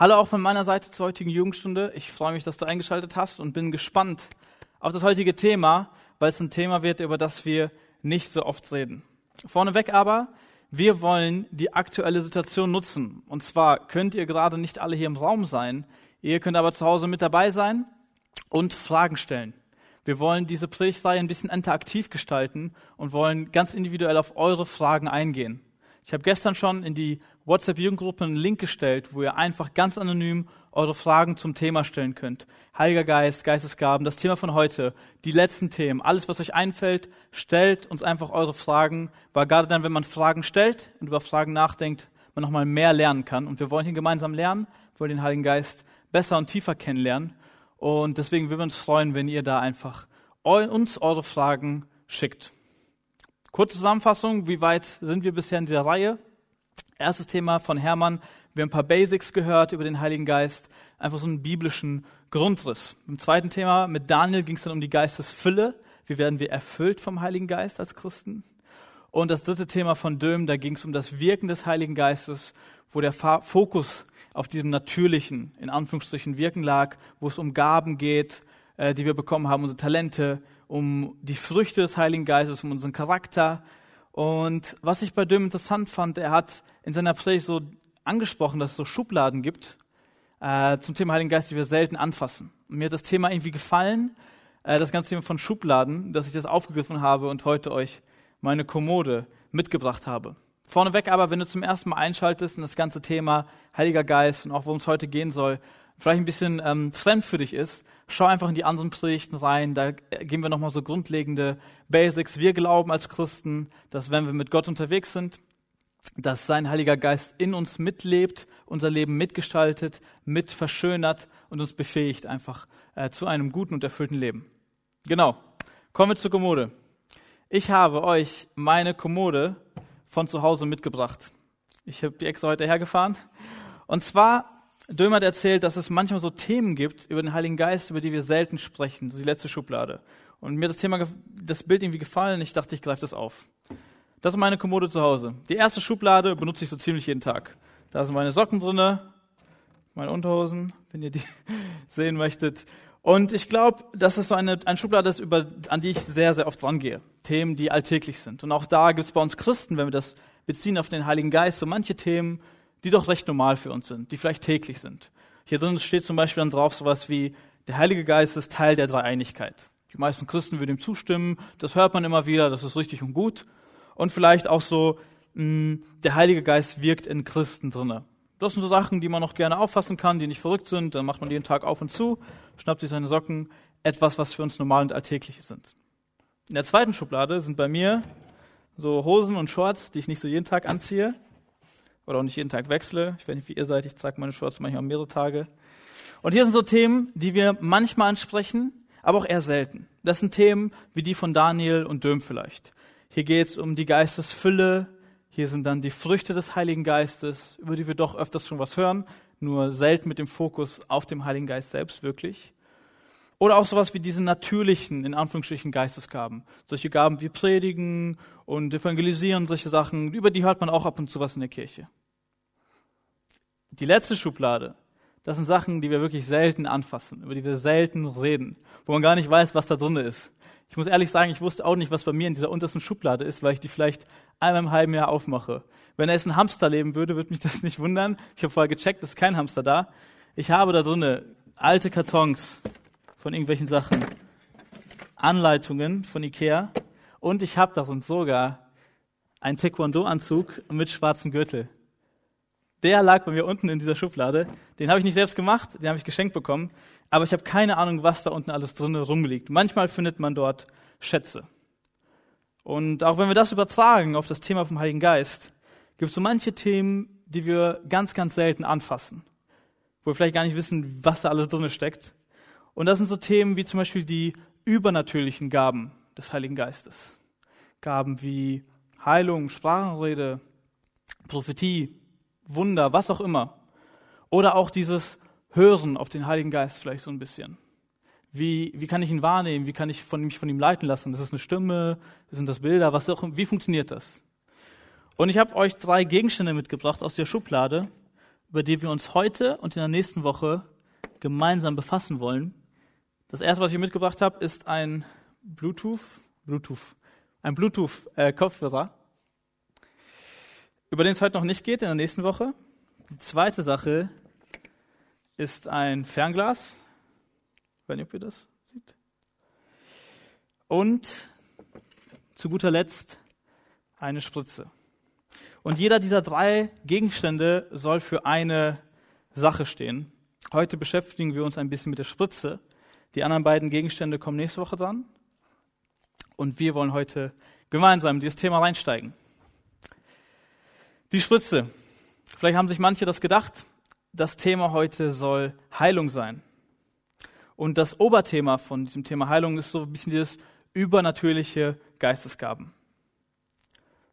Hallo auch von meiner Seite zur heutigen Jugendstunde. Ich freue mich, dass du eingeschaltet hast und bin gespannt auf das heutige Thema, weil es ein Thema wird, über das wir nicht so oft reden. Vorneweg aber, wir wollen die aktuelle Situation nutzen. Und zwar könnt ihr gerade nicht alle hier im Raum sein, ihr könnt aber zu Hause mit dabei sein und Fragen stellen. Wir wollen diese Predigtreihe ein bisschen interaktiv gestalten und wollen ganz individuell auf eure Fragen eingehen. Ich habe gestern schon in die WhatsApp-Jugendgruppe einen Link gestellt, wo ihr einfach ganz anonym eure Fragen zum Thema stellen könnt. Heiliger Geist, Geistesgaben, das Thema von heute, die letzten Themen, alles, was euch einfällt, stellt uns einfach eure Fragen, weil gerade dann, wenn man Fragen stellt und über Fragen nachdenkt, man nochmal mehr lernen kann. Und wir wollen hier gemeinsam lernen, wollen den Heiligen Geist besser und tiefer kennenlernen. Und deswegen würden wir uns freuen, wenn ihr da einfach uns eure Fragen schickt. Kurze Zusammenfassung, wie weit sind wir bisher in dieser Reihe? Erstes Thema von Hermann, wir haben ein paar Basics gehört über den Heiligen Geist, einfach so einen biblischen Grundriss. Im zweiten Thema mit Daniel ging es dann um die Geistesfülle, wie werden wir erfüllt vom Heiligen Geist als Christen? Und das dritte Thema von Döm, da ging es um das Wirken des Heiligen Geistes, wo der Fokus auf diesem natürlichen, in Anführungsstrichen, Wirken lag, wo es um Gaben geht, äh, die wir bekommen haben, unsere Talente, um die Früchte des Heiligen Geistes, um unseren Charakter. Und was ich bei Döm interessant fand, er hat in seiner Predigt so angesprochen, dass es so Schubladen gibt äh, zum Thema Heiligen Geist, die wir selten anfassen. Und mir hat das Thema irgendwie gefallen, äh, das ganze Thema von Schubladen, dass ich das aufgegriffen habe und heute euch meine Kommode mitgebracht habe. Vorneweg aber, wenn du zum ersten Mal einschaltest und das ganze Thema Heiliger Geist und auch worum es heute gehen soll, vielleicht ein bisschen ähm, fremd für dich ist, schau einfach in die anderen Predigten rein. Da gehen wir nochmal so grundlegende Basics. Wir glauben als Christen, dass wenn wir mit Gott unterwegs sind, dass sein Heiliger Geist in uns mitlebt, unser Leben mitgestaltet, mit verschönert und uns befähigt einfach äh, zu einem guten und erfüllten Leben. Genau. Kommen wir zur Kommode. Ich habe euch meine Kommode von zu Hause mitgebracht. Ich habe die extra heute hergefahren. Und zwar Dömer hat erzählt, dass es manchmal so Themen gibt über den Heiligen Geist, über die wir selten sprechen. So die letzte Schublade. Und mir das Thema, das Bild irgendwie gefallen. Ich dachte, ich greife das auf. Das ist meine Kommode zu Hause. Die erste Schublade benutze ich so ziemlich jeden Tag. Da sind meine Socken drinne, meine Unterhosen, wenn ihr die sehen möchtet. Und ich glaube, das ist so eine, eine Schublade, ist, über, an die ich sehr, sehr oft rangehe. Themen, die alltäglich sind. Und auch da gibt es bei uns Christen, wenn wir das beziehen auf den Heiligen Geist, so manche Themen, die doch recht normal für uns sind, die vielleicht täglich sind. Hier drin steht zum Beispiel dann drauf sowas wie, der Heilige Geist ist Teil der Dreieinigkeit. Die meisten Christen würden ihm zustimmen, das hört man immer wieder, das ist richtig und gut. Und vielleicht auch so, mh, hm, der Heilige Geist wirkt in Christen drinne. Das sind so Sachen, die man noch gerne auffassen kann, die nicht verrückt sind. Dann macht man jeden Tag auf und zu, schnappt sich seine Socken, etwas, was für uns normal und alltäglich sind. In der zweiten Schublade sind bei mir so Hosen und Shorts, die ich nicht so jeden Tag anziehe oder auch nicht jeden Tag wechsle. Ich weiß nicht, wie ihr seid, ich trage meine Shorts manchmal mehrere Tage. Und hier sind so Themen, die wir manchmal ansprechen, aber auch eher selten. Das sind Themen wie die von Daniel und Döm vielleicht. Hier geht es um die Geistesfülle, hier sind dann die Früchte des Heiligen Geistes, über die wir doch öfters schon was hören, nur selten mit dem Fokus auf dem Heiligen Geist selbst wirklich. Oder auch sowas wie diese natürlichen, in Anführungsstrichen, Geistesgaben. Solche Gaben wie Predigen und Evangelisieren, solche Sachen, über die hört man auch ab und zu was in der Kirche. Die letzte Schublade, das sind Sachen, die wir wirklich selten anfassen, über die wir selten reden, wo man gar nicht weiß, was da drin ist. Ich muss ehrlich sagen, ich wusste auch nicht, was bei mir in dieser untersten Schublade ist, weil ich die vielleicht einmal im halben Jahr aufmache. Wenn da jetzt ein Hamster leben würde, würde mich das nicht wundern. Ich habe vorher gecheckt, es ist kein Hamster da. Ich habe da drinne alte Kartons von irgendwelchen Sachen, Anleitungen von Ikea und ich habe darin sogar einen Taekwondo-Anzug mit schwarzem Gürtel. Der lag bei mir unten in dieser Schublade. Den habe ich nicht selbst gemacht, den habe ich geschenkt bekommen. Aber ich habe keine Ahnung, was da unten alles drin rumliegt. Manchmal findet man dort Schätze. Und auch wenn wir das übertragen auf das Thema vom Heiligen Geist, gibt es so manche Themen, die wir ganz, ganz selten anfassen. Wo wir vielleicht gar nicht wissen, was da alles drin steckt. Und das sind so Themen wie zum Beispiel die übernatürlichen Gaben des Heiligen Geistes. Gaben wie Heilung, Sprachenrede, Prophetie, Wunder, was auch immer. Oder auch dieses Hören auf den Heiligen Geist vielleicht so ein bisschen. Wie, wie kann ich ihn wahrnehmen? Wie kann ich von, mich von ihm leiten lassen? Das ist eine Stimme, sind das Bilder, was auch, wie funktioniert das? Und ich habe euch drei Gegenstände mitgebracht aus der Schublade, über die wir uns heute und in der nächsten Woche gemeinsam befassen wollen. Das erste, was ich mitgebracht habe, ist ein Bluetooth, Bluetooth, ein Bluetooth-Kopfhörer, äh, über den es heute noch nicht geht, in der nächsten Woche. Die zweite Sache ist ein Fernglas. Weiß nicht, ob ihr das seht. Und zu guter Letzt eine Spritze. Und jeder dieser drei Gegenstände soll für eine Sache stehen. Heute beschäftigen wir uns ein bisschen mit der Spritze. Die anderen beiden Gegenstände kommen nächste Woche dran. Und wir wollen heute gemeinsam in dieses Thema reinsteigen. Die Spritze. Vielleicht haben sich manche das gedacht. Das Thema heute soll Heilung sein. Und das Oberthema von diesem Thema Heilung ist so ein bisschen dieses übernatürliche Geistesgaben.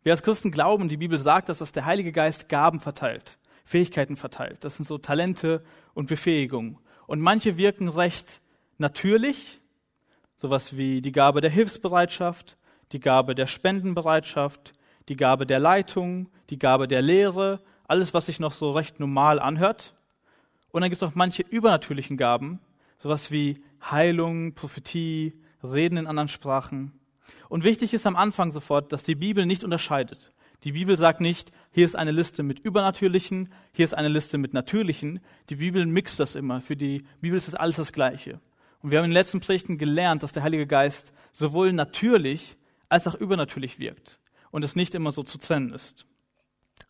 Wir als Christen glauben, die Bibel sagt, dass das der Heilige Geist Gaben verteilt, Fähigkeiten verteilt. Das sind so Talente und Befähigungen. Und manche wirken recht natürlich, sowas wie die Gabe der Hilfsbereitschaft, die Gabe der Spendenbereitschaft, die Gabe der Leitung, die Gabe der Lehre, alles, was sich noch so recht normal anhört. Und dann gibt es auch manche übernatürlichen Gaben, sowas wie Heilung, Prophetie, Reden in anderen Sprachen. Und wichtig ist am Anfang sofort, dass die Bibel nicht unterscheidet. Die Bibel sagt nicht, hier ist eine Liste mit übernatürlichen, hier ist eine Liste mit natürlichen. Die Bibel mixt das immer. Für die Bibel ist das alles das Gleiche. Und wir haben in den letzten Predigten gelernt, dass der Heilige Geist sowohl natürlich als auch übernatürlich wirkt und es nicht immer so zu trennen ist.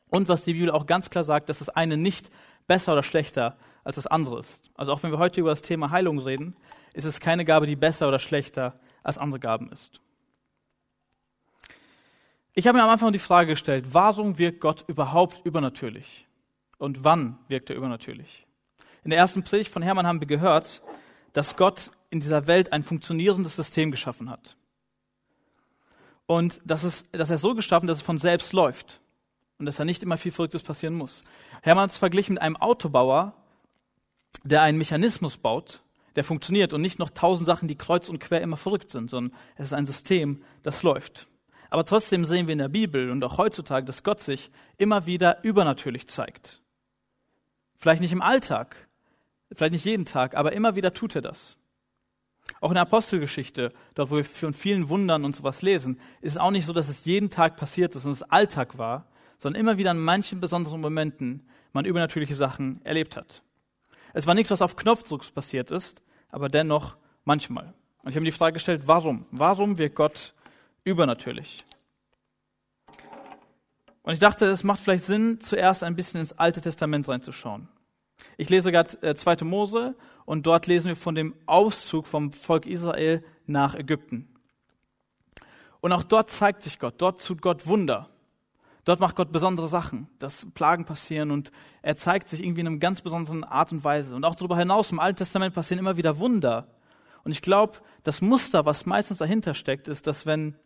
Und was die Bibel auch ganz klar sagt, dass das eine nicht besser oder schlechter als das andere ist. Also auch wenn wir heute über das Thema Heilung reden, ist es keine Gabe, die besser oder schlechter als andere Gaben ist. Ich habe mir am Anfang die Frage gestellt, warum wirkt Gott überhaupt übernatürlich? Und wann wirkt er übernatürlich? In der ersten Predigt von Hermann haben wir gehört, dass Gott in dieser Welt ein funktionierendes System geschaffen hat. Und dass, es, dass er so geschaffen, dass es von selbst läuft. Und dass da nicht immer viel Verrücktes passieren muss. Hermann hat es verglichen mit einem Autobauer, der einen Mechanismus baut, der funktioniert und nicht noch tausend Sachen, die kreuz und quer immer verrückt sind, sondern es ist ein System, das läuft. Aber trotzdem sehen wir in der Bibel und auch heutzutage, dass Gott sich immer wieder übernatürlich zeigt. Vielleicht nicht im Alltag, vielleicht nicht jeden Tag, aber immer wieder tut er das. Auch in der Apostelgeschichte, dort wo wir von vielen Wundern und sowas lesen, ist es auch nicht so, dass es jeden Tag passiert ist und es Alltag war, sondern immer wieder in manchen besonderen Momenten man übernatürliche Sachen erlebt hat. Es war nichts, was auf Knopfdruck passiert ist, aber dennoch manchmal. Und ich habe mir die Frage gestellt, warum? Warum wird Gott übernatürlich. Und ich dachte, es macht vielleicht Sinn, zuerst ein bisschen ins Alte Testament reinzuschauen. Ich lese gerade äh, 2. Mose und dort lesen wir von dem Auszug vom Volk Israel nach Ägypten. Und auch dort zeigt sich Gott, dort tut Gott Wunder. Dort macht Gott besondere Sachen, dass Plagen passieren und er zeigt sich irgendwie in einer ganz besonderen Art und Weise. Und auch darüber hinaus im Alten Testament passieren immer wieder Wunder. Und ich glaube, das Muster, was meistens dahinter steckt, ist, dass wenn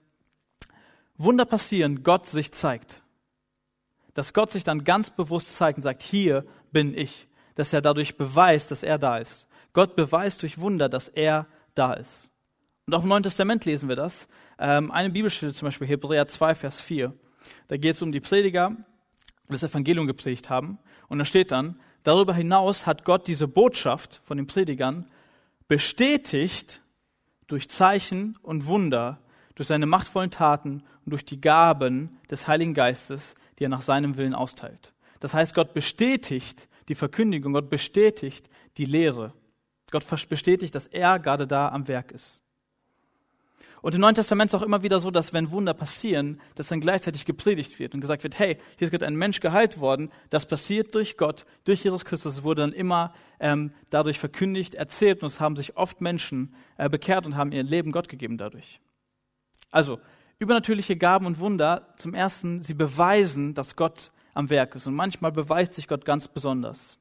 Wunder passieren, Gott sich zeigt. Dass Gott sich dann ganz bewusst zeigt und sagt, hier bin ich. Dass er dadurch beweist, dass er da ist. Gott beweist durch Wunder, dass er da ist. Und auch im Neuen Testament lesen wir das. Ähm, eine Bibelstelle zum Beispiel, Hebräer 2, Vers 4. Da geht es um die Prediger, die das Evangelium geprägt haben. Und da steht dann, darüber hinaus hat Gott diese Botschaft von den Predigern bestätigt durch Zeichen und Wunder, durch seine machtvollen Taten und durch die Gaben des Heiligen Geistes, die er nach seinem Willen austeilt. Das heißt, Gott bestätigt die Verkündigung, Gott bestätigt die Lehre. Gott bestätigt, dass er gerade da am Werk ist. Und im Neuen Testament ist auch immer wieder so, dass wenn Wunder passieren, dass dann gleichzeitig gepredigt wird und gesagt wird, hey, hier ist gerade ein Mensch geheilt worden, das passiert durch Gott, durch Jesus Christus, wurde dann immer ähm, dadurch verkündigt, erzählt und es haben sich oft Menschen äh, bekehrt und haben ihr Leben Gott gegeben dadurch. Also, übernatürliche Gaben und Wunder, zum ersten, sie beweisen, dass Gott am Werk ist. Und manchmal beweist sich Gott ganz besonders.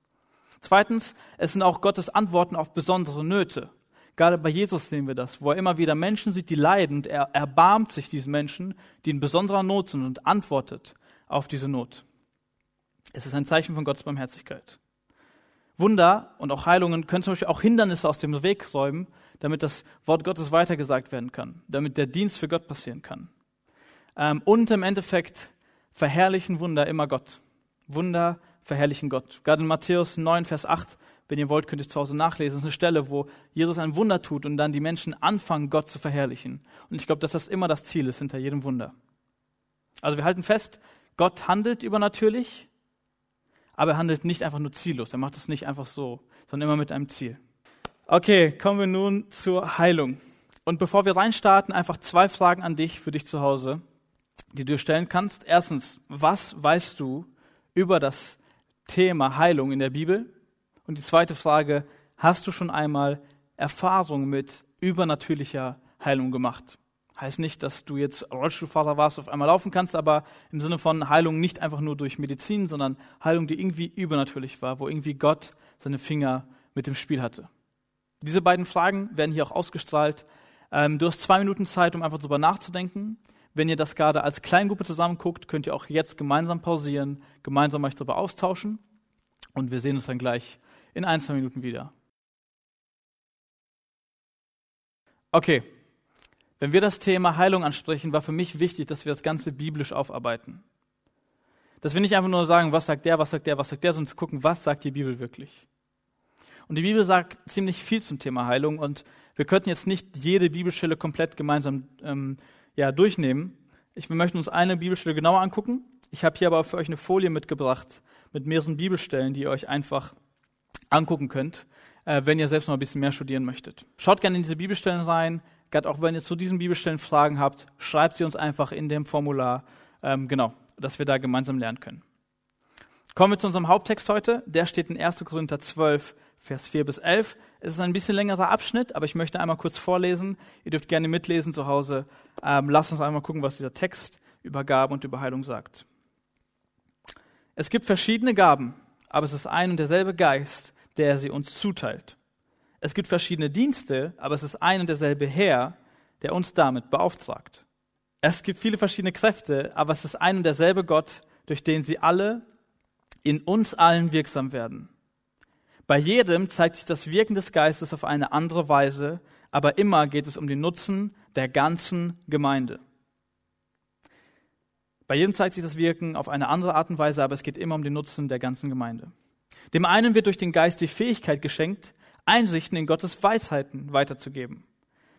Zweitens, es sind auch Gottes Antworten auf besondere Nöte. Gerade bei Jesus sehen wir das, wo er immer wieder Menschen sieht, die leiden und er erbarmt sich diesen Menschen, die in besonderer Not sind und antwortet auf diese Not. Es ist ein Zeichen von Gottes Barmherzigkeit. Wunder und auch Heilungen können zum Beispiel auch Hindernisse aus dem Weg räumen, damit das Wort Gottes weitergesagt werden kann, damit der Dienst für Gott passieren kann. Ähm, und im Endeffekt verherrlichen Wunder immer Gott. Wunder verherrlichen Gott. Gerade in Matthäus 9, Vers 8, wenn ihr wollt, könnt ihr es zu Hause nachlesen. Das ist eine Stelle, wo Jesus ein Wunder tut und dann die Menschen anfangen, Gott zu verherrlichen. Und ich glaube, dass das immer das Ziel ist hinter jedem Wunder. Also wir halten fest, Gott handelt übernatürlich, aber er handelt nicht einfach nur ziellos. Er macht es nicht einfach so, sondern immer mit einem Ziel. Okay, kommen wir nun zur Heilung. Und bevor wir reinstarten, einfach zwei Fragen an dich, für dich zu Hause, die du stellen kannst. Erstens, was weißt du über das Thema Heilung in der Bibel? Und die zweite Frage, hast du schon einmal Erfahrung mit übernatürlicher Heilung gemacht? Heißt nicht, dass du jetzt Rollstuhlfahrer warst, auf einmal laufen kannst, aber im Sinne von Heilung nicht einfach nur durch Medizin, sondern Heilung, die irgendwie übernatürlich war, wo irgendwie Gott seine Finger mit dem Spiel hatte. Diese beiden Fragen werden hier auch ausgestrahlt. Ähm, du hast zwei Minuten Zeit, um einfach darüber nachzudenken. Wenn ihr das gerade als Kleingruppe zusammenguckt, könnt ihr auch jetzt gemeinsam pausieren, gemeinsam euch darüber austauschen und wir sehen uns dann gleich in ein, zwei Minuten wieder. Okay, wenn wir das Thema Heilung ansprechen, war für mich wichtig, dass wir das Ganze biblisch aufarbeiten. Dass wir nicht einfach nur sagen, was sagt der, was sagt der, was sagt der, sondern zu gucken, was sagt die Bibel wirklich. Und die Bibel sagt ziemlich viel zum Thema Heilung und wir könnten jetzt nicht jede Bibelstelle komplett gemeinsam ähm, ja, durchnehmen. Ich, wir möchten uns eine Bibelstelle genauer angucken. Ich habe hier aber für euch eine Folie mitgebracht mit mehreren Bibelstellen, die ihr euch einfach angucken könnt, äh, wenn ihr selbst noch ein bisschen mehr studieren möchtet. Schaut gerne in diese Bibelstellen rein, Gerade auch wenn ihr zu diesen Bibelstellen Fragen habt, schreibt sie uns einfach in dem Formular, ähm, genau, dass wir da gemeinsam lernen können. Kommen wir zu unserem Haupttext heute. Der steht in 1. Korinther 12, Vers 4 bis 11. Es ist ein bisschen längerer Abschnitt, aber ich möchte einmal kurz vorlesen. Ihr dürft gerne mitlesen zu Hause. Ähm, lasst uns einmal gucken, was dieser Text über Gaben und über Heilung sagt. Es gibt verschiedene Gaben, aber es ist ein und derselbe Geist, der sie uns zuteilt. Es gibt verschiedene Dienste, aber es ist ein und derselbe Herr, der uns damit beauftragt. Es gibt viele verschiedene Kräfte, aber es ist ein und derselbe Gott, durch den sie alle in uns allen wirksam werden. Bei jedem zeigt sich das Wirken des Geistes auf eine andere Weise, aber immer geht es um den Nutzen der ganzen Gemeinde. Bei jedem zeigt sich das Wirken auf eine andere Art und Weise, aber es geht immer um den Nutzen der ganzen Gemeinde. Dem einen wird durch den Geist die Fähigkeit geschenkt, Einsichten in Gottes Weisheiten weiterzugeben.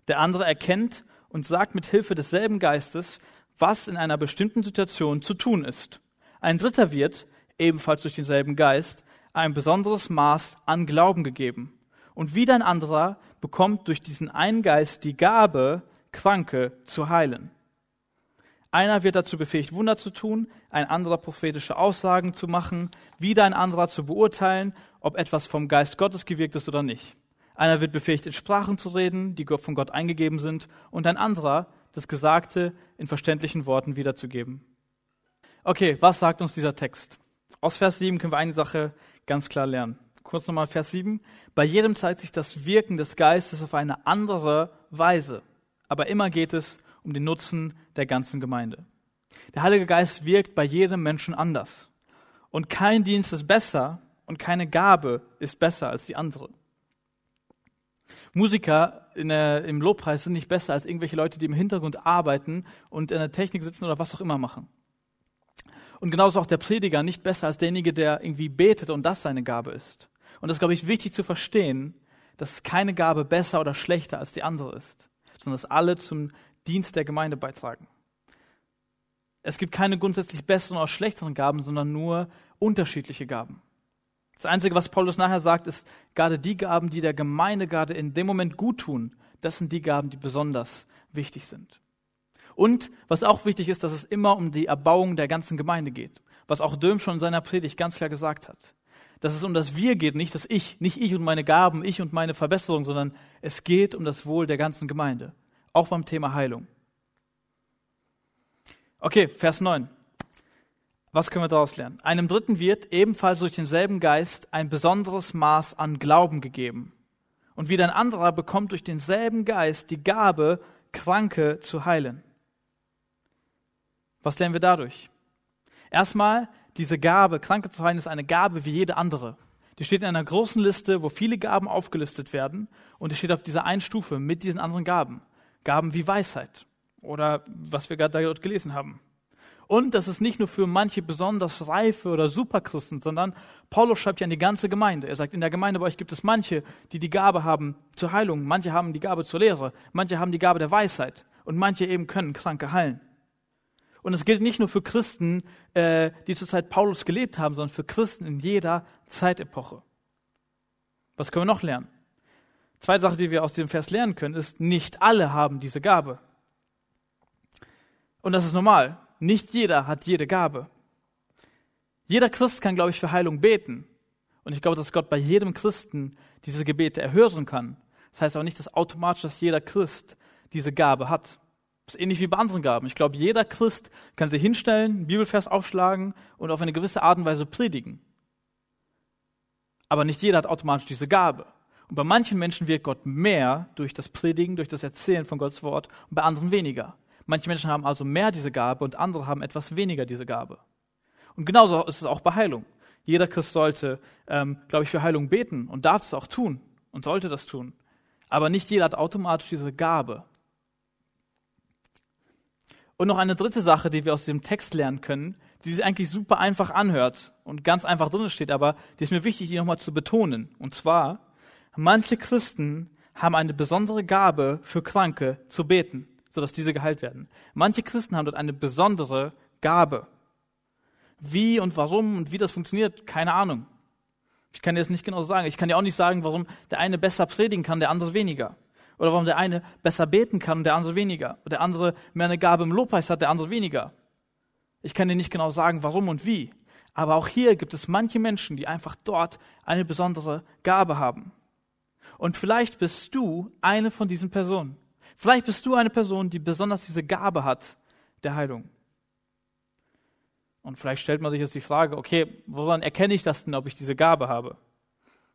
Der andere erkennt und sagt mit Hilfe desselben Geistes, was in einer bestimmten Situation zu tun ist. Ein dritter wird, ebenfalls durch denselben Geist, ein besonderes Maß an Glauben gegeben. Und wieder ein anderer bekommt durch diesen einen Geist die Gabe, Kranke zu heilen. Einer wird dazu befähigt, Wunder zu tun, ein anderer prophetische Aussagen zu machen, wieder ein anderer zu beurteilen, ob etwas vom Geist Gottes gewirkt ist oder nicht. Einer wird befähigt, in Sprachen zu reden, die von Gott eingegeben sind, und ein anderer, das Gesagte in verständlichen Worten wiederzugeben. Okay, was sagt uns dieser Text? Aus Vers 7 können wir eine Sache ganz klar lernen. Kurz nochmal Vers 7. Bei jedem zeigt sich das Wirken des Geistes auf eine andere Weise. Aber immer geht es um den Nutzen der ganzen Gemeinde. Der Heilige Geist wirkt bei jedem Menschen anders. Und kein Dienst ist besser und keine Gabe ist besser als die andere. Musiker der, im Lobpreis sind nicht besser als irgendwelche Leute, die im Hintergrund arbeiten und in der Technik sitzen oder was auch immer machen. Und genauso auch der Prediger nicht besser als derjenige, der irgendwie betet und das seine Gabe ist. Und das ist, glaube ich, wichtig zu verstehen, dass keine Gabe besser oder schlechter als die andere ist, sondern dass alle zum Dienst der Gemeinde beitragen. Es gibt keine grundsätzlich besseren oder schlechteren Gaben, sondern nur unterschiedliche Gaben. Das Einzige, was Paulus nachher sagt, ist, gerade die Gaben, die der Gemeinde gerade in dem Moment gut tun, das sind die Gaben, die besonders wichtig sind. Und was auch wichtig ist, dass es immer um die Erbauung der ganzen Gemeinde geht. Was auch Döm schon in seiner Predigt ganz klar gesagt hat. Dass es um das Wir geht, nicht das Ich, nicht ich und meine Gaben, ich und meine Verbesserung, sondern es geht um das Wohl der ganzen Gemeinde. Auch beim Thema Heilung. Okay, Vers 9. Was können wir daraus lernen? Einem Dritten wird ebenfalls durch denselben Geist ein besonderes Maß an Glauben gegeben. Und wieder ein anderer bekommt durch denselben Geist die Gabe, Kranke zu heilen. Was lernen wir dadurch? Erstmal, diese Gabe, Kranke zu heilen, ist eine Gabe wie jede andere. Die steht in einer großen Liste, wo viele Gaben aufgelistet werden und die steht auf dieser einen Stufe mit diesen anderen Gaben. Gaben wie Weisheit oder was wir gerade dort gelesen haben. Und das ist nicht nur für manche besonders reife oder Superchristen, sondern Paulus schreibt ja an die ganze Gemeinde. Er sagt, in der Gemeinde bei euch gibt es manche, die die Gabe haben zur Heilung, manche haben die Gabe zur Lehre, manche haben die Gabe der Weisheit und manche eben können Kranke heilen. Und es gilt nicht nur für Christen, äh, die zur Zeit Paulus gelebt haben, sondern für Christen in jeder Zeitepoche. Was können wir noch lernen? Zweite Sache, die wir aus diesem Vers lernen können, ist, nicht alle haben diese Gabe. Und das ist normal. Nicht jeder hat jede Gabe. Jeder Christ kann, glaube ich, für Heilung beten. Und ich glaube, dass Gott bei jedem Christen diese Gebete erhören kann. Das heißt aber nicht, dass automatisch, dass jeder Christ diese Gabe hat. Das ist ähnlich wie bei anderen Gaben. Ich glaube, jeder Christ kann sich hinstellen, einen Bibelvers aufschlagen und auf eine gewisse Art und Weise predigen. Aber nicht jeder hat automatisch diese Gabe. Und bei manchen Menschen wirkt Gott mehr durch das Predigen, durch das Erzählen von Gottes Wort und bei anderen weniger. Manche Menschen haben also mehr diese Gabe und andere haben etwas weniger diese Gabe. Und genauso ist es auch bei Heilung. Jeder Christ sollte, ähm, glaube ich, für Heilung beten und darf es auch tun und sollte das tun. Aber nicht jeder hat automatisch diese Gabe. Und noch eine dritte Sache, die wir aus dem Text lernen können, die sich eigentlich super einfach anhört und ganz einfach drin steht, aber die ist mir wichtig, die nochmal zu betonen. Und zwar, manche Christen haben eine besondere Gabe für Kranke zu beten sodass diese geheilt werden. Manche Christen haben dort eine besondere Gabe. Wie und warum und wie das funktioniert, keine Ahnung. Ich kann dir das nicht genau sagen. Ich kann dir auch nicht sagen, warum der eine besser predigen kann, der andere weniger. Oder warum der eine besser beten kann und der andere weniger. Oder der andere mehr eine Gabe im Lobpreis hat, der andere weniger. Ich kann dir nicht genau sagen, warum und wie. Aber auch hier gibt es manche Menschen, die einfach dort eine besondere Gabe haben. Und vielleicht bist du eine von diesen Personen. Vielleicht bist du eine Person, die besonders diese Gabe hat der Heilung. Und vielleicht stellt man sich jetzt die Frage, okay, woran erkenne ich das denn, ob ich diese Gabe habe?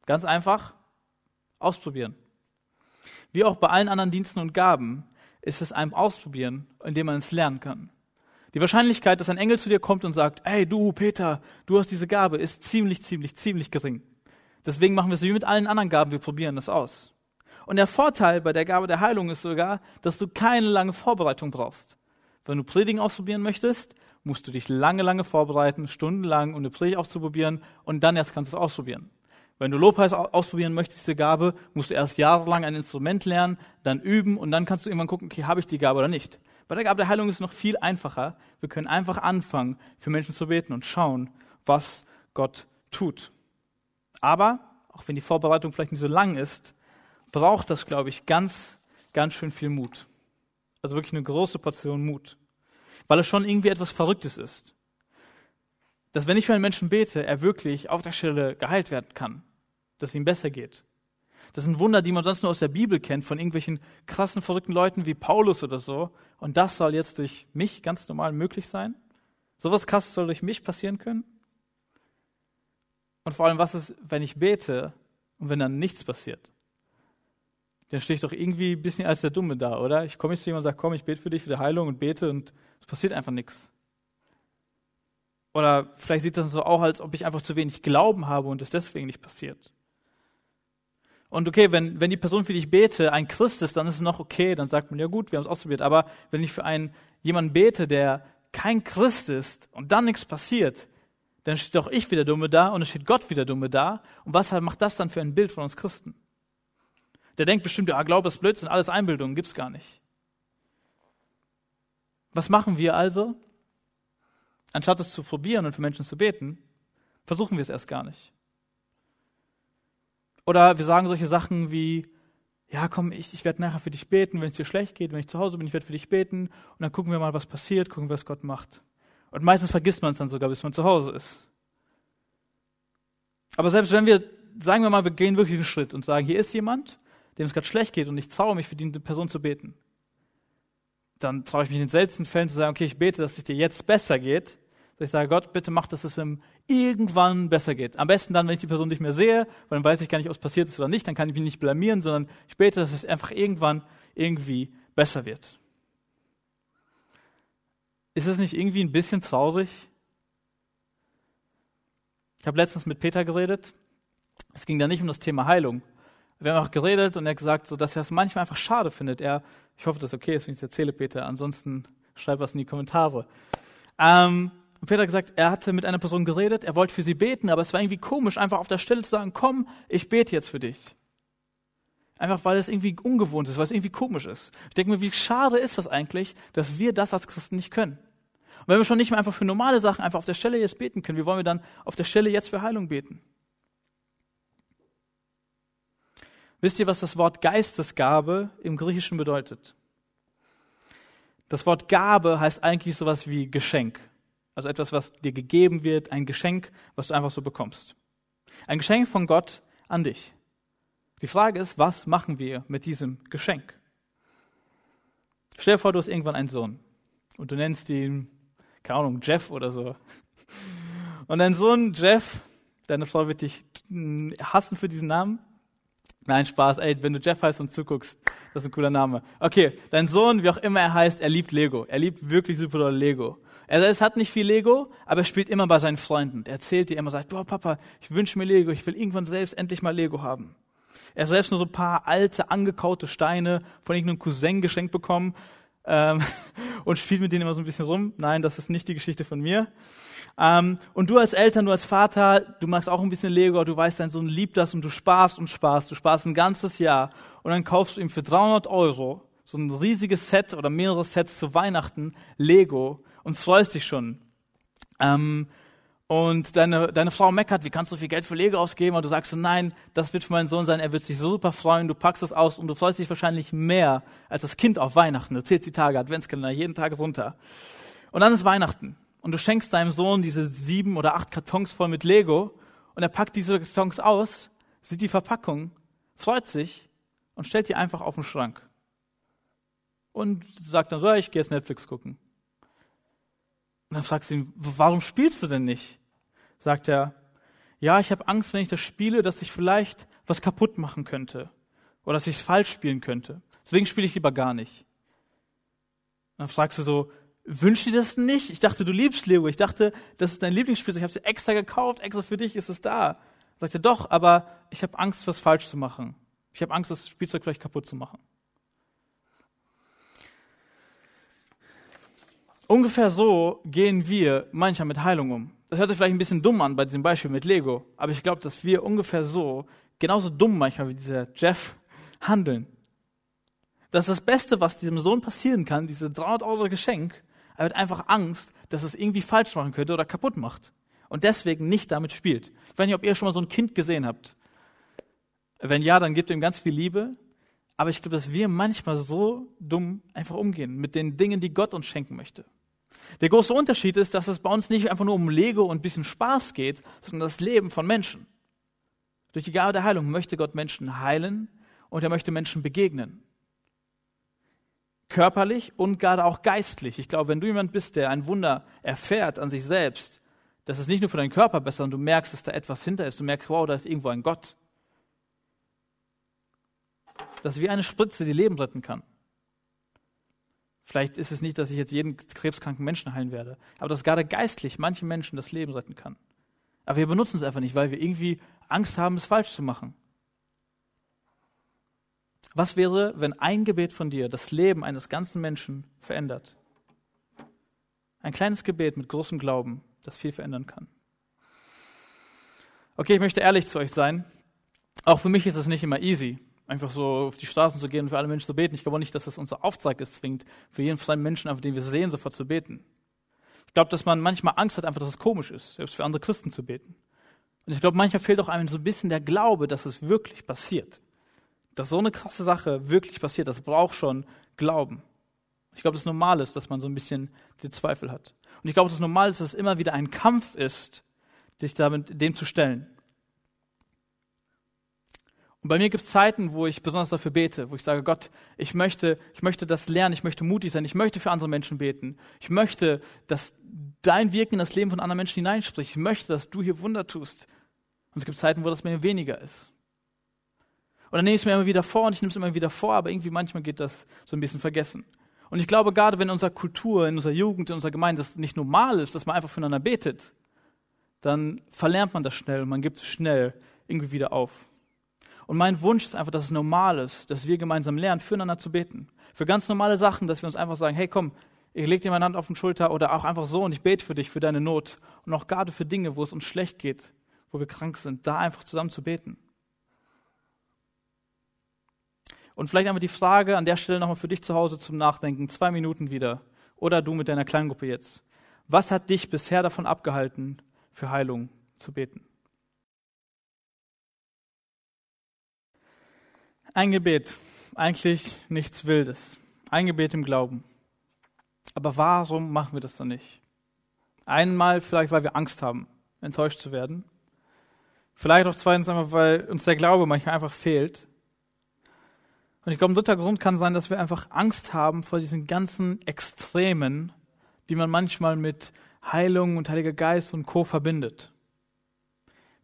Ganz einfach, ausprobieren. Wie auch bei allen anderen Diensten und Gaben ist es einem Ausprobieren, indem man es lernen kann. Die Wahrscheinlichkeit, dass ein Engel zu dir kommt und sagt, hey du Peter, du hast diese Gabe, ist ziemlich, ziemlich, ziemlich gering. Deswegen machen wir es wie mit allen anderen Gaben, wir probieren das aus. Und der Vorteil bei der Gabe der Heilung ist sogar, dass du keine lange Vorbereitung brauchst. Wenn du Predigen ausprobieren möchtest, musst du dich lange, lange vorbereiten, stundenlang, um eine Predigt auszuprobieren und dann erst kannst du es ausprobieren. Wenn du Lobpreis ausprobieren möchtest, diese Gabe, musst du erst jahrelang ein Instrument lernen, dann üben und dann kannst du irgendwann gucken, okay, habe ich die Gabe oder nicht. Bei der Gabe der Heilung ist es noch viel einfacher. Wir können einfach anfangen, für Menschen zu beten und schauen, was Gott tut. Aber, auch wenn die Vorbereitung vielleicht nicht so lang ist, braucht das, glaube ich, ganz, ganz schön viel Mut. Also wirklich eine große Portion Mut. Weil es schon irgendwie etwas Verrücktes ist. Dass wenn ich für einen Menschen bete, er wirklich auf der Stelle geheilt werden kann. Dass ihm besser geht. Das sind Wunder, die man sonst nur aus der Bibel kennt, von irgendwelchen krassen, verrückten Leuten wie Paulus oder so. Und das soll jetzt durch mich ganz normal möglich sein? Sowas krasses soll durch mich passieren können? Und vor allem, was ist, wenn ich bete und wenn dann nichts passiert? dann stehe ich doch irgendwie ein bisschen als der Dumme da, oder? Ich komme jetzt zu jemandem und sage, komm, ich bete für dich für die Heilung und bete und es passiert einfach nichts. Oder vielleicht sieht das so auch, als ob ich einfach zu wenig Glauben habe und es deswegen nicht passiert. Und okay, wenn, wenn die Person, für die ich bete, ein Christ ist, dann ist es noch okay, dann sagt man, ja gut, wir haben es ausprobiert. Aber wenn ich für einen jemanden bete, der kein Christ ist und dann nichts passiert, dann steht doch ich wieder Dumme da und es steht Gott wieder Dumme da. Und was macht das dann für ein Bild von uns Christen? Der denkt bestimmt, ja, Glaube ist Blödsinn, alles Einbildung, gibt's gar nicht. Was machen wir also? Anstatt es zu probieren und für Menschen zu beten, versuchen wir es erst gar nicht. Oder wir sagen solche Sachen wie, ja, komm, ich, ich werde nachher für dich beten, wenn es dir schlecht geht, wenn ich zu Hause bin, ich werde für dich beten und dann gucken wir mal, was passiert, gucken, was Gott macht. Und meistens vergisst man es dann sogar, bis man zu Hause ist. Aber selbst wenn wir, sagen wir mal, wir gehen wirklich einen Schritt und sagen, hier ist jemand, dem es gerade schlecht geht und ich traue mich für die Person zu beten, dann traue ich mich in den seltensten Fällen zu sagen, okay, ich bete, dass es dir jetzt besser geht. Ich sage, Gott, bitte mach, dass es ihm irgendwann besser geht. Am besten dann, wenn ich die Person nicht mehr sehe, weil dann weiß ich gar nicht, ob es passiert ist oder nicht, dann kann ich mich nicht blamieren, sondern bete, dass es einfach irgendwann irgendwie besser wird. Ist es nicht irgendwie ein bisschen traurig? Ich habe letztens mit Peter geredet. Es ging da nicht um das Thema Heilung, wir haben auch geredet und er hat gesagt, so, dass er es manchmal einfach schade findet. Er, ich hoffe, das ist okay ist, wenn ich es erzähle, Peter. Ansonsten schreib was in die Kommentare. Ähm, Peter hat gesagt, er hatte mit einer Person geredet, er wollte für sie beten, aber es war irgendwie komisch, einfach auf der Stelle zu sagen, komm, ich bete jetzt für dich. Einfach weil es irgendwie ungewohnt ist, weil es irgendwie komisch ist. Ich denke mir, wie schade ist das eigentlich, dass wir das als Christen nicht können. Und wenn wir schon nicht mehr einfach für normale Sachen einfach auf der Stelle jetzt beten können, wie wollen wir dann auf der Stelle jetzt für Heilung beten? Wisst ihr, was das Wort Geistesgabe im Griechischen bedeutet? Das Wort Gabe heißt eigentlich sowas wie Geschenk. Also etwas, was dir gegeben wird, ein Geschenk, was du einfach so bekommst. Ein Geschenk von Gott an dich. Die Frage ist, was machen wir mit diesem Geschenk? Stell dir vor, du hast irgendwann einen Sohn und du nennst ihn, keine Ahnung, Jeff oder so. Und dein Sohn Jeff, deine Frau wird dich hassen für diesen Namen. Nein, Spaß, ey, wenn du Jeff heißt und zuguckst, das ist ein cooler Name. Okay, dein Sohn, wie auch immer er heißt, er liebt Lego. Er liebt wirklich super Lego. Er selbst hat nicht viel Lego, aber er spielt immer bei seinen Freunden. Er erzählt dir immer, sagt, boah, Papa, ich wünsche mir Lego, ich will irgendwann selbst endlich mal Lego haben. Er hat selbst nur so ein paar alte, angekaute Steine von irgendeinem Cousin geschenkt bekommen ähm, und spielt mit denen immer so ein bisschen rum. Nein, das ist nicht die Geschichte von mir. Ähm, und du als Eltern, du als Vater, du magst auch ein bisschen Lego, du weißt, dein Sohn liebt das und du sparst und sparst. Du sparst ein ganzes Jahr und dann kaufst du ihm für 300 Euro so ein riesiges Set oder mehrere Sets zu Weihnachten Lego und freust dich schon. Ähm, und deine, deine Frau meckert, wie kannst du viel Geld für Lego ausgeben? Und du sagst nein, das wird für meinen Sohn sein, er wird sich so super freuen, du packst es aus und du freust dich wahrscheinlich mehr als das Kind auf Weihnachten. Du zählst die Tage, Adventskalender, jeden Tag runter. Und dann ist Weihnachten und du schenkst deinem Sohn diese sieben oder acht Kartons voll mit Lego und er packt diese Kartons aus, sieht die Verpackung, freut sich und stellt die einfach auf den Schrank. Und sagt dann so, ich gehe jetzt Netflix gucken. Und dann fragst du ihn, warum spielst du denn nicht? Sagt er, ja, ich habe Angst, wenn ich das spiele, dass ich vielleicht was kaputt machen könnte oder dass ich es falsch spielen könnte. Deswegen spiele ich lieber gar nicht. Und dann fragst du so, wünschst du dir das nicht? Ich dachte, du liebst Lego. Ich dachte, das ist dein Lieblingsspielzeug. Ich habe es extra gekauft, extra für dich ist es da. Sagt er, doch, aber ich habe Angst, was falsch zu machen. Ich habe Angst, das Spielzeug vielleicht kaputt zu machen. Ungefähr so gehen wir manchmal mit Heilung um. Das hört sich vielleicht ein bisschen dumm an bei diesem Beispiel mit Lego, aber ich glaube, dass wir ungefähr so, genauso dumm manchmal wie dieser Jeff, handeln. Das ist das Beste, was diesem Sohn passieren kann, diese 300 Euro Geschenk. Er hat einfach Angst, dass es irgendwie falsch machen könnte oder kaputt macht. Und deswegen nicht damit spielt. Ich weiß nicht, ob ihr schon mal so ein Kind gesehen habt. Wenn ja, dann gebt ihm ganz viel Liebe. Aber ich glaube, dass wir manchmal so dumm einfach umgehen mit den Dingen, die Gott uns schenken möchte. Der große Unterschied ist, dass es bei uns nicht einfach nur um Lego und ein bisschen Spaß geht, sondern das Leben von Menschen. Durch die Gabe der Heilung möchte Gott Menschen heilen und er möchte Menschen begegnen. Körperlich und gerade auch geistlich. Ich glaube, wenn du jemand bist, der ein Wunder erfährt an sich selbst, das ist nicht nur für deinen Körper besser, sondern du merkst, dass da etwas hinter ist. Du merkst, wow, da ist irgendwo ein Gott. Das ist wie eine Spritze, die Leben retten kann. Vielleicht ist es nicht, dass ich jetzt jeden krebskranken Menschen heilen werde, aber dass gerade geistlich manchen Menschen das Leben retten kann. Aber wir benutzen es einfach nicht, weil wir irgendwie Angst haben, es falsch zu machen. Was wäre, wenn ein Gebet von dir das Leben eines ganzen Menschen verändert? Ein kleines Gebet mit großem Glauben, das viel verändern kann. Okay, ich möchte ehrlich zu euch sein. Auch für mich ist es nicht immer easy einfach so auf die Straßen zu gehen und für alle Menschen zu beten. Ich glaube nicht, dass das unser Auftrag ist, zwingt, für jeden freien Menschen, auf den wir sehen, sofort zu beten. Ich glaube, dass man manchmal Angst hat, einfach, dass es komisch ist, selbst für andere Christen zu beten. Und ich glaube, manchmal fehlt auch einem so ein bisschen der Glaube, dass es wirklich passiert. Dass so eine krasse Sache wirklich passiert, das braucht schon Glauben. Ich glaube, dass es normal ist, dass man so ein bisschen die Zweifel hat. Und ich glaube, dass es normal ist, dass es immer wieder ein Kampf ist, sich damit, dem zu stellen. Und bei mir gibt es Zeiten, wo ich besonders dafür bete, wo ich sage, Gott, ich möchte, ich möchte das lernen, ich möchte mutig sein, ich möchte für andere Menschen beten. Ich möchte, dass dein Wirken in das Leben von anderen Menschen hineinspricht. Ich möchte, dass du hier Wunder tust. Und es gibt Zeiten, wo das mir weniger ist. Und dann nehme ich es mir immer wieder vor und ich nehme es immer wieder vor, aber irgendwie manchmal geht das so ein bisschen vergessen. Und ich glaube, gerade wenn in unserer Kultur, in unserer Jugend, in unserer Gemeinde das nicht normal ist, dass man einfach füreinander betet, dann verlernt man das schnell und man gibt es schnell irgendwie wieder auf. Und mein Wunsch ist einfach, dass es normal ist, dass wir gemeinsam lernen, füreinander zu beten. Für ganz normale Sachen, dass wir uns einfach sagen, hey komm, ich lege dir meine Hand auf die Schulter oder auch einfach so und ich bete für dich, für deine Not und auch gerade für Dinge, wo es uns schlecht geht, wo wir krank sind, da einfach zusammen zu beten. Und vielleicht einfach die Frage an der Stelle nochmal für dich zu Hause zum Nachdenken, zwei Minuten wieder, oder du mit deiner Kleingruppe jetzt. Was hat dich bisher davon abgehalten, für Heilung zu beten? Ein Gebet, eigentlich nichts Wildes. Ein Gebet im Glauben. Aber warum machen wir das dann nicht? Einmal vielleicht, weil wir Angst haben, enttäuscht zu werden. Vielleicht auch zweitens einmal, weil uns der Glaube manchmal einfach fehlt. Und ich glaube, ein dritter Grund kann sein, dass wir einfach Angst haben vor diesen ganzen Extremen, die man manchmal mit Heilung und Heiliger Geist und Co. verbindet.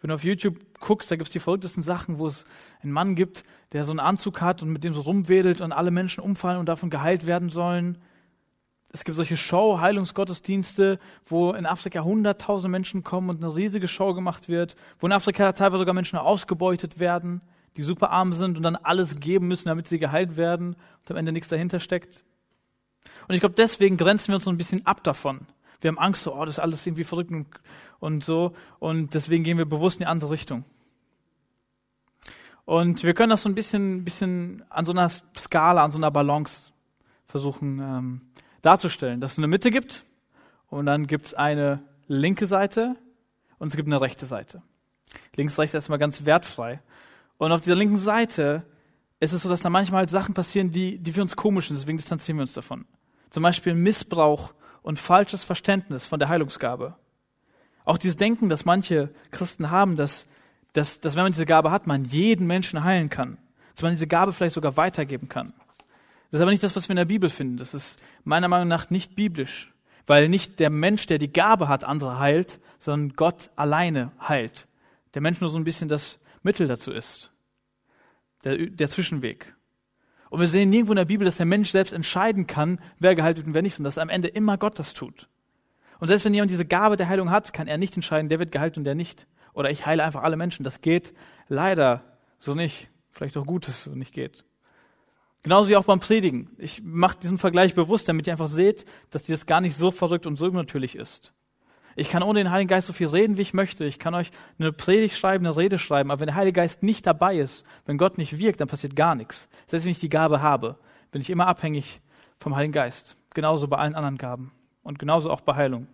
Wenn du auf YouTube guckst, da gibt es die verrücktesten Sachen, wo es einen Mann gibt, der so einen Anzug hat und mit dem so rumwedelt und alle Menschen umfallen und davon geheilt werden sollen. Es gibt solche Show-Heilungsgottesdienste, wo in Afrika hunderttausend Menschen kommen und eine riesige Show gemacht wird, wo in Afrika teilweise sogar Menschen ausgebeutet werden, die super arm sind und dann alles geben müssen, damit sie geheilt werden und am Ende nichts dahinter steckt. Und ich glaube, deswegen grenzen wir uns so ein bisschen ab davon. Wir haben Angst, so, oh, das ist alles irgendwie verrückt und, und so. Und deswegen gehen wir bewusst in die andere Richtung. Und wir können das so ein bisschen, bisschen an so einer Skala, an so einer Balance versuchen ähm, darzustellen, dass es eine Mitte gibt und dann gibt es eine linke Seite und es gibt eine rechte Seite. Links, rechts erstmal ganz wertfrei. Und auf dieser linken Seite ist es so, dass da manchmal halt Sachen passieren, die, die für uns komisch sind, deswegen distanzieren wir uns davon. Zum Beispiel Missbrauch und falsches Verständnis von der Heilungsgabe. Auch dieses Denken, das manche Christen haben, dass, dass, dass wenn man diese Gabe hat, man jeden Menschen heilen kann. Dass man diese Gabe vielleicht sogar weitergeben kann. Das ist aber nicht das, was wir in der Bibel finden. Das ist meiner Meinung nach nicht biblisch. Weil nicht der Mensch, der die Gabe hat, andere heilt, sondern Gott alleine heilt. Der Mensch nur so ein bisschen das Mittel dazu ist. Der, der Zwischenweg. Und wir sehen nirgendwo in der Bibel, dass der Mensch selbst entscheiden kann, wer geheilt wird und wer nicht, sondern dass am Ende immer Gott das tut. Und selbst wenn jemand diese Gabe der Heilung hat, kann er nicht entscheiden, der wird geheilt und der nicht. Oder ich heile einfach alle Menschen. Das geht leider so nicht. Vielleicht auch gut, dass es so nicht geht. Genauso wie auch beim Predigen. Ich mache diesen Vergleich bewusst, damit ihr einfach seht, dass dieses gar nicht so verrückt und so übernatürlich ist. Ich kann ohne den Heiligen Geist so viel reden, wie ich möchte. Ich kann euch eine Predigt schreiben, eine Rede schreiben, aber wenn der Heilige Geist nicht dabei ist, wenn Gott nicht wirkt, dann passiert gar nichts. Selbst wenn ich die Gabe habe, bin ich immer abhängig vom Heiligen Geist. Genauso bei allen anderen Gaben und genauso auch bei Heilung.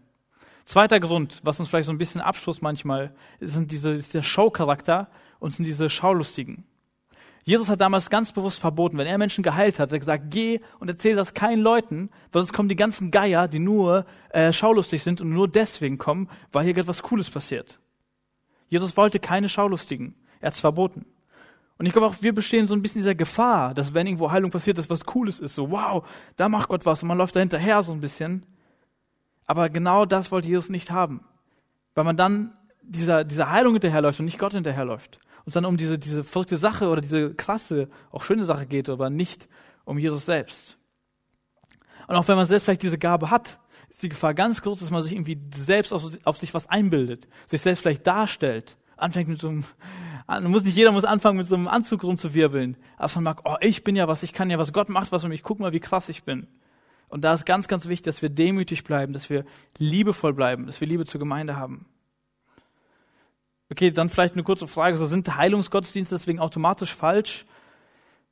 Zweiter Grund, was uns vielleicht so ein bisschen Abschluss manchmal, sind diese, ist der Showcharakter und sind diese Schaulustigen. Jesus hat damals ganz bewusst verboten, wenn er Menschen geheilt hat, hat er gesagt, geh und erzähl das keinen Leuten, weil sonst kommen die ganzen Geier, die nur äh, schaulustig sind und nur deswegen kommen, weil hier etwas Cooles passiert. Jesus wollte keine Schaulustigen. Er hat es verboten. Und ich glaube auch, wir bestehen so ein bisschen dieser Gefahr, dass wenn irgendwo Heilung passiert, dass was Cooles ist. So, wow, da macht Gott was und man läuft da hinterher so ein bisschen. Aber genau das wollte Jesus nicht haben. Weil man dann dieser, dieser Heilung hinterherläuft und nicht Gott hinterherläuft es dann um diese, diese verrückte Sache oder diese krasse, auch schöne Sache geht, aber nicht um Jesus selbst. Und auch wenn man selbst vielleicht diese Gabe hat, ist die Gefahr ganz groß, dass man sich irgendwie selbst auf, auf sich was einbildet, sich selbst vielleicht darstellt, anfängt mit so einem, muss nicht jeder muss anfangen mit so einem Anzug rumzuwirbeln, aber man mag, oh, ich bin ja was, ich kann ja was, Gott macht was und ich guck mal, wie krass ich bin. Und da ist ganz, ganz wichtig, dass wir demütig bleiben, dass wir liebevoll bleiben, dass wir Liebe zur Gemeinde haben. Okay, dann vielleicht eine kurze Frage. So sind Heilungsgottesdienste deswegen automatisch falsch?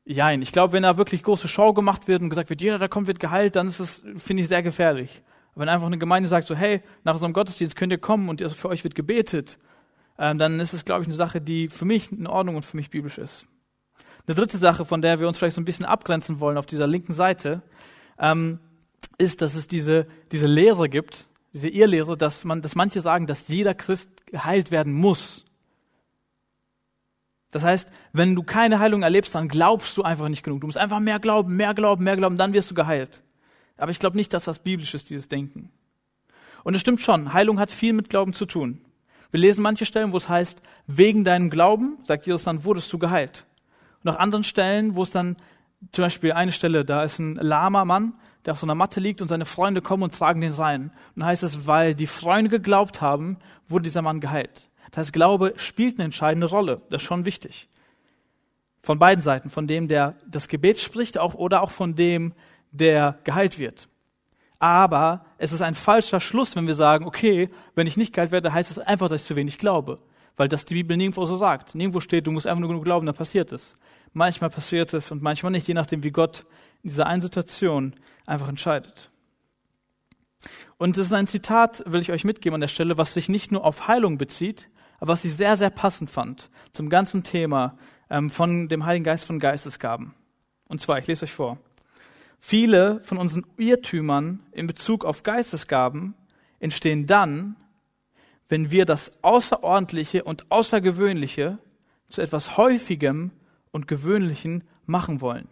Jein. Ich glaube, wenn da wirklich große Show gemacht wird und gesagt wird, jeder, der kommt, wird geheilt, dann ist es, finde ich, sehr gefährlich. wenn einfach eine Gemeinde sagt so, hey, nach einem Gottesdienst könnt ihr kommen und für euch wird gebetet, ähm, dann ist es, glaube ich, eine Sache, die für mich in Ordnung und für mich biblisch ist. Eine dritte Sache, von der wir uns vielleicht so ein bisschen abgrenzen wollen auf dieser linken Seite, ähm, ist, dass es diese, diese Lehre gibt, diese Irrlehre, dass man, dass manche sagen, dass jeder Christ geheilt werden muss. Das heißt, wenn du keine Heilung erlebst, dann glaubst du einfach nicht genug. Du musst einfach mehr glauben, mehr glauben, mehr glauben, dann wirst du geheilt. Aber ich glaube nicht, dass das biblisch ist, dieses Denken. Und es stimmt schon, Heilung hat viel mit Glauben zu tun. Wir lesen manche Stellen, wo es heißt, wegen deinem Glauben, sagt Jesus dann, wurdest du geheilt. Und auch anderen Stellen, wo es dann, zum Beispiel eine Stelle, da ist ein lahmer Mann, der auf so einer Matte liegt und seine Freunde kommen und tragen den rein. Und dann heißt es, weil die Freunde geglaubt haben, wurde dieser Mann geheilt. Das heißt, Glaube spielt eine entscheidende Rolle. Das ist schon wichtig. Von beiden Seiten, von dem, der das Gebet spricht, auch, oder auch von dem, der geheilt wird. Aber es ist ein falscher Schluss, wenn wir sagen, okay, wenn ich nicht geheilt werde, heißt es einfach, dass ich zu wenig glaube. Weil das die Bibel nirgendwo so sagt. Nirgendwo steht, du musst einfach nur genug glauben, dann passiert es. Manchmal passiert es und manchmal nicht, je nachdem, wie Gott in dieser einen Situation einfach entscheidet. Und das ist ein Zitat, will ich euch mitgeben an der Stelle, was sich nicht nur auf Heilung bezieht, aber was ich sehr, sehr passend fand zum ganzen Thema ähm, von dem Heiligen Geist von Geistesgaben. Und zwar, ich lese euch vor. Viele von unseren Irrtümern in Bezug auf Geistesgaben entstehen dann, wenn wir das Außerordentliche und Außergewöhnliche zu etwas Häufigem und Gewöhnlichen machen wollen.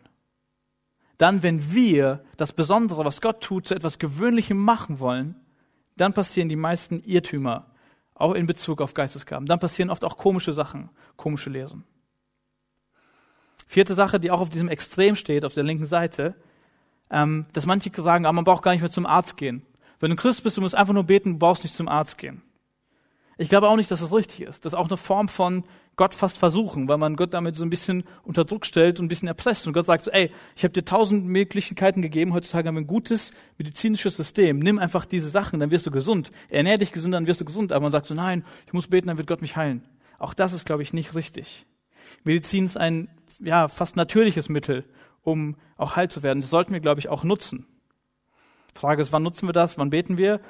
Dann, wenn wir das Besondere, was Gott tut, zu etwas Gewöhnlichem machen wollen, dann passieren die meisten Irrtümer, auch in Bezug auf Geistesgaben. Dann passieren oft auch komische Sachen, komische Lehren. Vierte Sache, die auch auf diesem Extrem steht, auf der linken Seite, ähm, dass manche sagen, ah, man braucht gar nicht mehr zum Arzt gehen. Wenn du Christ bist, du musst einfach nur beten, du brauchst nicht zum Arzt gehen. Ich glaube auch nicht, dass das richtig ist. Das ist auch eine Form von Gott fast versuchen, weil man Gott damit so ein bisschen unter Druck stellt und ein bisschen erpresst. Und Gott sagt so, ey, ich habe dir tausend Möglichkeiten gegeben, heutzutage haben wir ein gutes medizinisches System. Nimm einfach diese Sachen, dann wirst du gesund. Ernähr dich gesund, dann wirst du gesund. Aber man sagt so, nein, ich muss beten, dann wird Gott mich heilen. Auch das ist, glaube ich, nicht richtig. Medizin ist ein ja, fast natürliches Mittel, um auch heil zu werden. Das sollten wir, glaube ich, auch nutzen. Frage ist, wann nutzen wir das? Wann beten wir?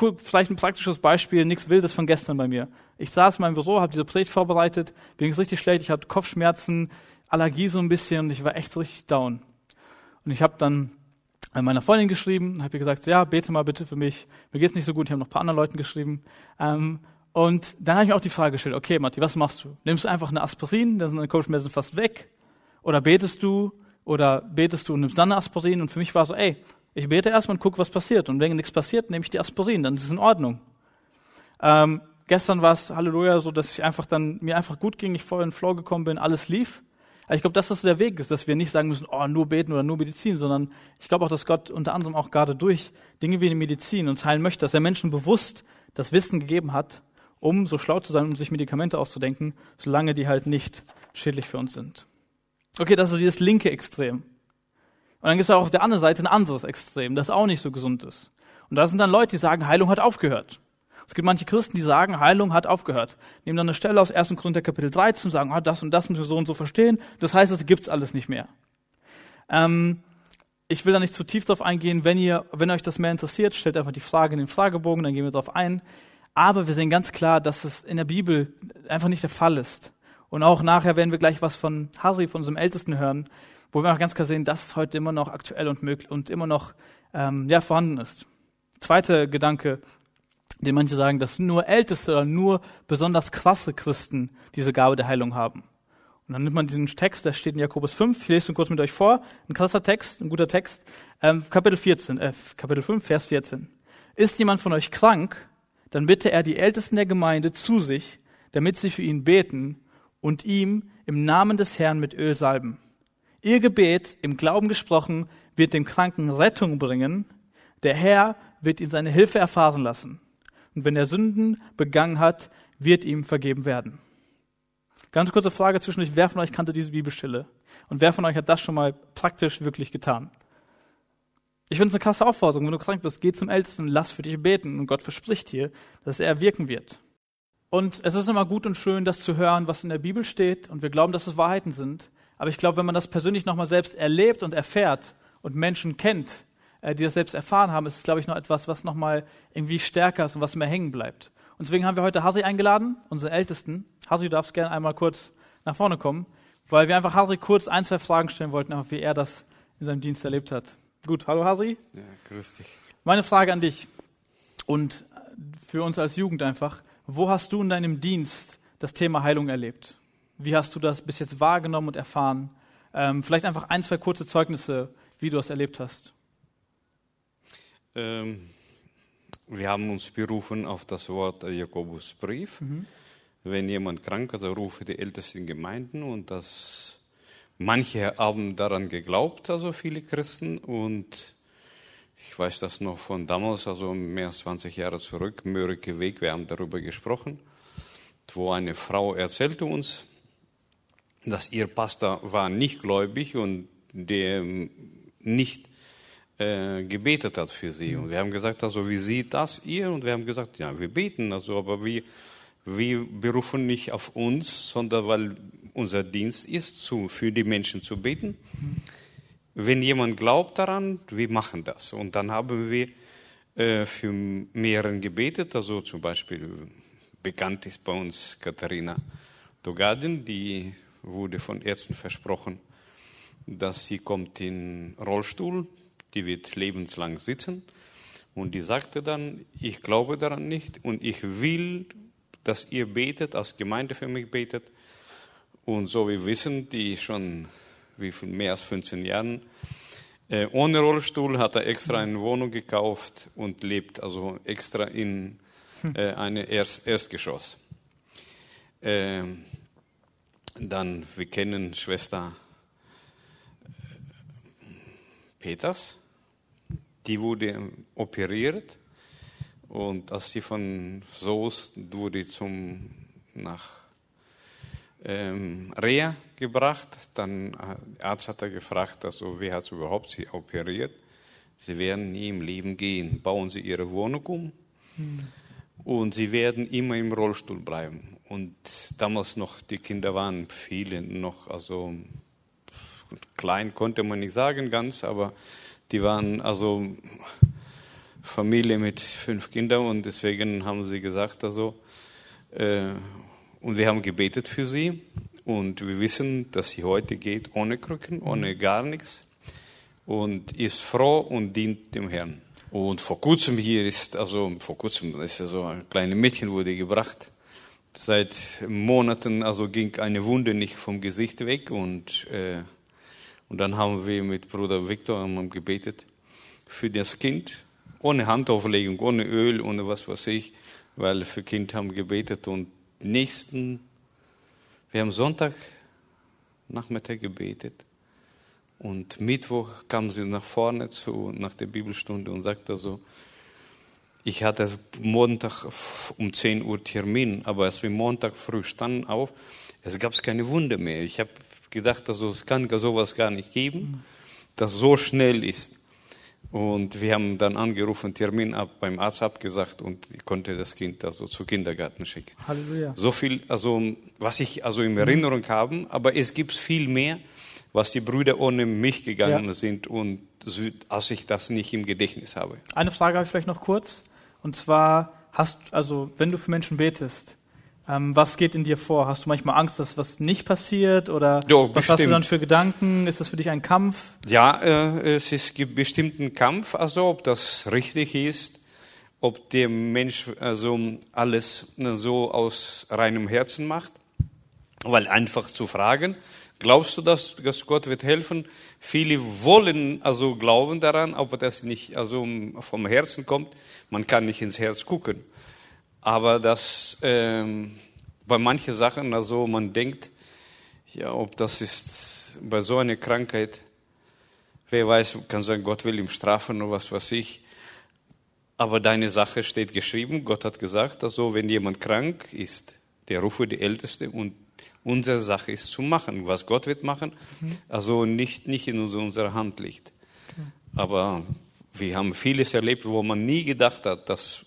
Cool, vielleicht ein praktisches Beispiel, nichts Wildes von gestern bei mir. Ich saß in meinem Büro, habe diese Predigt vorbereitet, mir ging es richtig schlecht, ich hatte Kopfschmerzen, Allergie so ein bisschen und ich war echt so richtig down. Und ich habe dann meiner Freundin geschrieben, habe ihr gesagt, ja, bete mal bitte für mich. Mir geht's nicht so gut, ich habe noch ein paar anderen Leuten geschrieben. Ähm, und dann habe ich mir auch die Frage gestellt, okay, Matti, was machst du? Nimmst du einfach eine Aspirin, dann sind deine Kopfschmerzen fast weg? Oder betest du? Oder betest du und nimmst dann eine Aspirin? Und für mich war so, ey, ich bete erstmal und gucke, was passiert. Und wenn nichts passiert, nehme ich die Aspirin, dann ist es in Ordnung. Ähm, gestern war es, Halleluja, so, dass ich einfach dann, mir einfach gut ging, ich voll in den Flow gekommen bin, alles lief. Aber ich glaube, dass das der Weg ist, dass wir nicht sagen müssen, oh, nur beten oder nur Medizin, sondern ich glaube auch, dass Gott unter anderem auch gerade durch Dinge wie die Medizin uns heilen möchte, dass er Menschen bewusst das Wissen gegeben hat, um so schlau zu sein, um sich Medikamente auszudenken, solange die halt nicht schädlich für uns sind. Okay, das ist so dieses linke Extrem. Und dann gibt es auch auf der anderen Seite ein anderes Extrem, das auch nicht so gesund ist. Und da sind dann Leute, die sagen, Heilung hat aufgehört. Es gibt manche Christen, die sagen, Heilung hat aufgehört. Nehmen dann eine Stelle aus 1. Korinther Kapitel 13 und sagen, ah, das und das müssen wir so und so verstehen. Das heißt, es gibt's alles nicht mehr. Ähm, ich will da nicht zu tief drauf eingehen. Wenn ihr, wenn euch das mehr interessiert, stellt einfach die Frage in den Fragebogen, dann gehen wir darauf ein. Aber wir sehen ganz klar, dass es in der Bibel einfach nicht der Fall ist. Und auch nachher werden wir gleich was von Harry, von unserem Ältesten hören, wo wir auch ganz klar sehen, dass es heute immer noch aktuell und möglich und immer noch ähm, ja, vorhanden ist. Zweiter Gedanke, den manche sagen, dass nur Älteste oder nur besonders krasse Christen diese Gabe der Heilung haben. Und dann nimmt man diesen Text, der steht in Jakobus 5, ich lese ihn kurz mit euch vor, ein krasser Text, ein guter Text, ähm, Kapitel 14, äh, Kapitel 5, Vers 14. Ist jemand von euch krank, dann bitte er die Ältesten der Gemeinde zu sich, damit sie für ihn beten und ihm im Namen des Herrn mit Öl salben. Ihr Gebet, im Glauben gesprochen, wird dem Kranken Rettung bringen. Der Herr wird ihm seine Hilfe erfahren lassen. Und wenn er Sünden begangen hat, wird ihm vergeben werden. Ganz kurze Frage zwischendurch. Wer von euch kannte diese Bibelstelle? Und wer von euch hat das schon mal praktisch wirklich getan? Ich finde es eine krasse Aufforderung. Wenn du krank bist, geh zum Ältesten lass für dich beten. Und Gott verspricht dir, dass er wirken wird. Und es ist immer gut und schön, das zu hören, was in der Bibel steht. Und wir glauben, dass es Wahrheiten sind. Aber ich glaube, wenn man das persönlich nochmal selbst erlebt und erfährt und Menschen kennt, äh, die das selbst erfahren haben, ist es, glaube ich, noch etwas, was nochmal irgendwie stärker ist und was mehr hängen bleibt. Und deswegen haben wir heute Hasi eingeladen, unseren Ältesten. Hasi, du darfst gerne einmal kurz nach vorne kommen, weil wir einfach Hasi kurz ein, zwei Fragen stellen wollten, einfach wie er das in seinem Dienst erlebt hat. Gut, hallo Hasi. Ja, grüß dich. Meine Frage an dich und für uns als Jugend einfach. Wo hast du in deinem Dienst das Thema Heilung erlebt? Wie hast du das bis jetzt wahrgenommen und erfahren? Ähm, vielleicht einfach ein, zwei kurze Zeugnisse, wie du das erlebt hast. Ähm, wir haben uns berufen auf das Wort Jakobusbrief. Mhm. Wenn jemand krank ist, rufe die ältesten Gemeinden und das Manche haben daran geglaubt, also viele Christen. Und ich weiß das noch von damals, also mehr als 20 Jahre zurück, Mörike Weg, wir haben darüber gesprochen, wo eine Frau erzählte uns, dass ihr Pastor war nicht gläubig und der nicht äh, gebetet hat für sie. Und wir haben gesagt, also wie sieht das ihr? Und wir haben gesagt, ja, wir beten, also aber wir, wir berufen nicht auf uns, sondern weil unser Dienst ist, zu, für die Menschen zu beten. Wenn jemand glaubt daran, wir machen das. Und dann haben wir äh, für mehreren gebetet, also zum Beispiel bekannt ist bei uns Katharina Dogadin, die wurde von Ärzten versprochen, dass sie kommt in Rollstuhl, die wird lebenslang sitzen. Und die sagte dann, ich glaube daran nicht und ich will, dass ihr betet, als Gemeinde für mich betet. Und so wie wir wissen, die schon wie viel, mehr als 15 Jahren äh, ohne Rollstuhl, hat er extra eine Wohnung gekauft und lebt also extra in äh, einem Erst, Erstgeschoss. Äh, dann, wir kennen Schwester äh, Peters, die wurde operiert und als sie von Soos wurde zum nach ähm, Reha gebracht, dann der äh, Arzt hat er gefragt, also wer hat überhaupt sie operiert? Sie werden nie im Leben gehen. Bauen Sie Ihre Wohnung um hm. und Sie werden immer im Rollstuhl bleiben. Und damals noch, die Kinder waren viele noch, also klein konnte man nicht sagen ganz, aber die waren also Familie mit fünf Kindern und deswegen haben sie gesagt, also, äh, und wir haben gebetet für sie. Und wir wissen, dass sie heute geht ohne Krücken, ohne gar nichts und ist froh und dient dem Herrn. Und vor kurzem hier ist, also vor kurzem ist ja so ein kleines Mädchen wurde gebracht Seit Monaten also ging eine Wunde nicht vom Gesicht weg und, äh, und dann haben wir mit Bruder Viktor gebetet für das Kind, ohne Handauflegung, ohne Öl, ohne was weiß ich, weil für Kind haben gebetet und nächsten, wir haben Sonntag Nachmittag gebetet und Mittwoch kam sie nach vorne zu, nach der Bibelstunde und sagte so, ich hatte Montag um 10 Uhr Termin, aber als wir Montag früh standen auf, es gab keine Wunde mehr. Ich habe gedacht, also, es kann sowas gar nicht geben, das so schnell ist. Und wir haben dann angerufen, Termin ab, beim Arzt abgesagt und ich konnte das Kind also zu Kindergarten schicken. Halleluja. So viel, also was ich also in Erinnerung mhm. habe, aber es gibt viel mehr, was die Brüder ohne mich gegangen ja. sind und als ich das nicht im Gedächtnis habe. Eine Frage habe ich vielleicht noch kurz. Und zwar hast, also wenn du für Menschen betest, ähm, was geht in dir vor? Hast du manchmal Angst, dass was nicht passiert oder jo, was hast du dann für Gedanken? Ist das für dich ein Kampf? Ja, äh, es ist gibt bestimmt einen Kampf, also ob das richtig ist, ob der Mensch also alles so aus reinem Herzen macht, weil einfach zu fragen, Glaubst du, dass, dass Gott wird helfen? Viele wollen also glauben daran, aber das nicht also vom Herzen kommt. Man kann nicht ins Herz gucken. Aber das ähm, bei manchen Sachen, also man denkt, ja, ob das ist bei so einer Krankheit, wer weiß, kann sagen, Gott will ihm strafen oder was weiß ich. Aber deine Sache steht geschrieben. Gott hat gesagt, also wenn jemand krank ist, der rufe die Älteste und Unsere Sache ist zu machen. Was Gott wird machen, mhm. also nicht, nicht in unserer Hand liegt. Okay. Aber wir haben vieles erlebt, wo man nie gedacht hat, dass,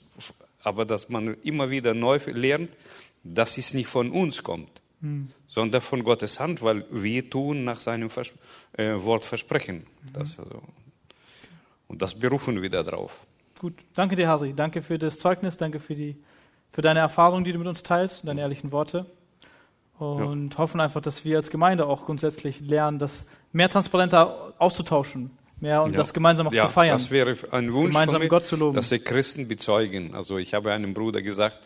aber dass man immer wieder neu lernt, dass es nicht von uns kommt, mhm. sondern von Gottes Hand, weil wir tun nach seinem Vers äh, Wort versprechen. Mhm. Das also, und das berufen wir darauf. Gut, danke dir, Hasi. Danke für das Zeugnis, danke für, die, für deine Erfahrung, die du mit uns teilst und deine ehrlichen Worte und ja. hoffen einfach, dass wir als Gemeinde auch grundsätzlich lernen, das mehr transparenter auszutauschen, mehr und ja. das gemeinsam auch ja, zu feiern. Das wäre ein Wunsch gemeinsam von mir, Gott zu loben. dass die Christen bezeugen. Also ich habe einem Bruder gesagt,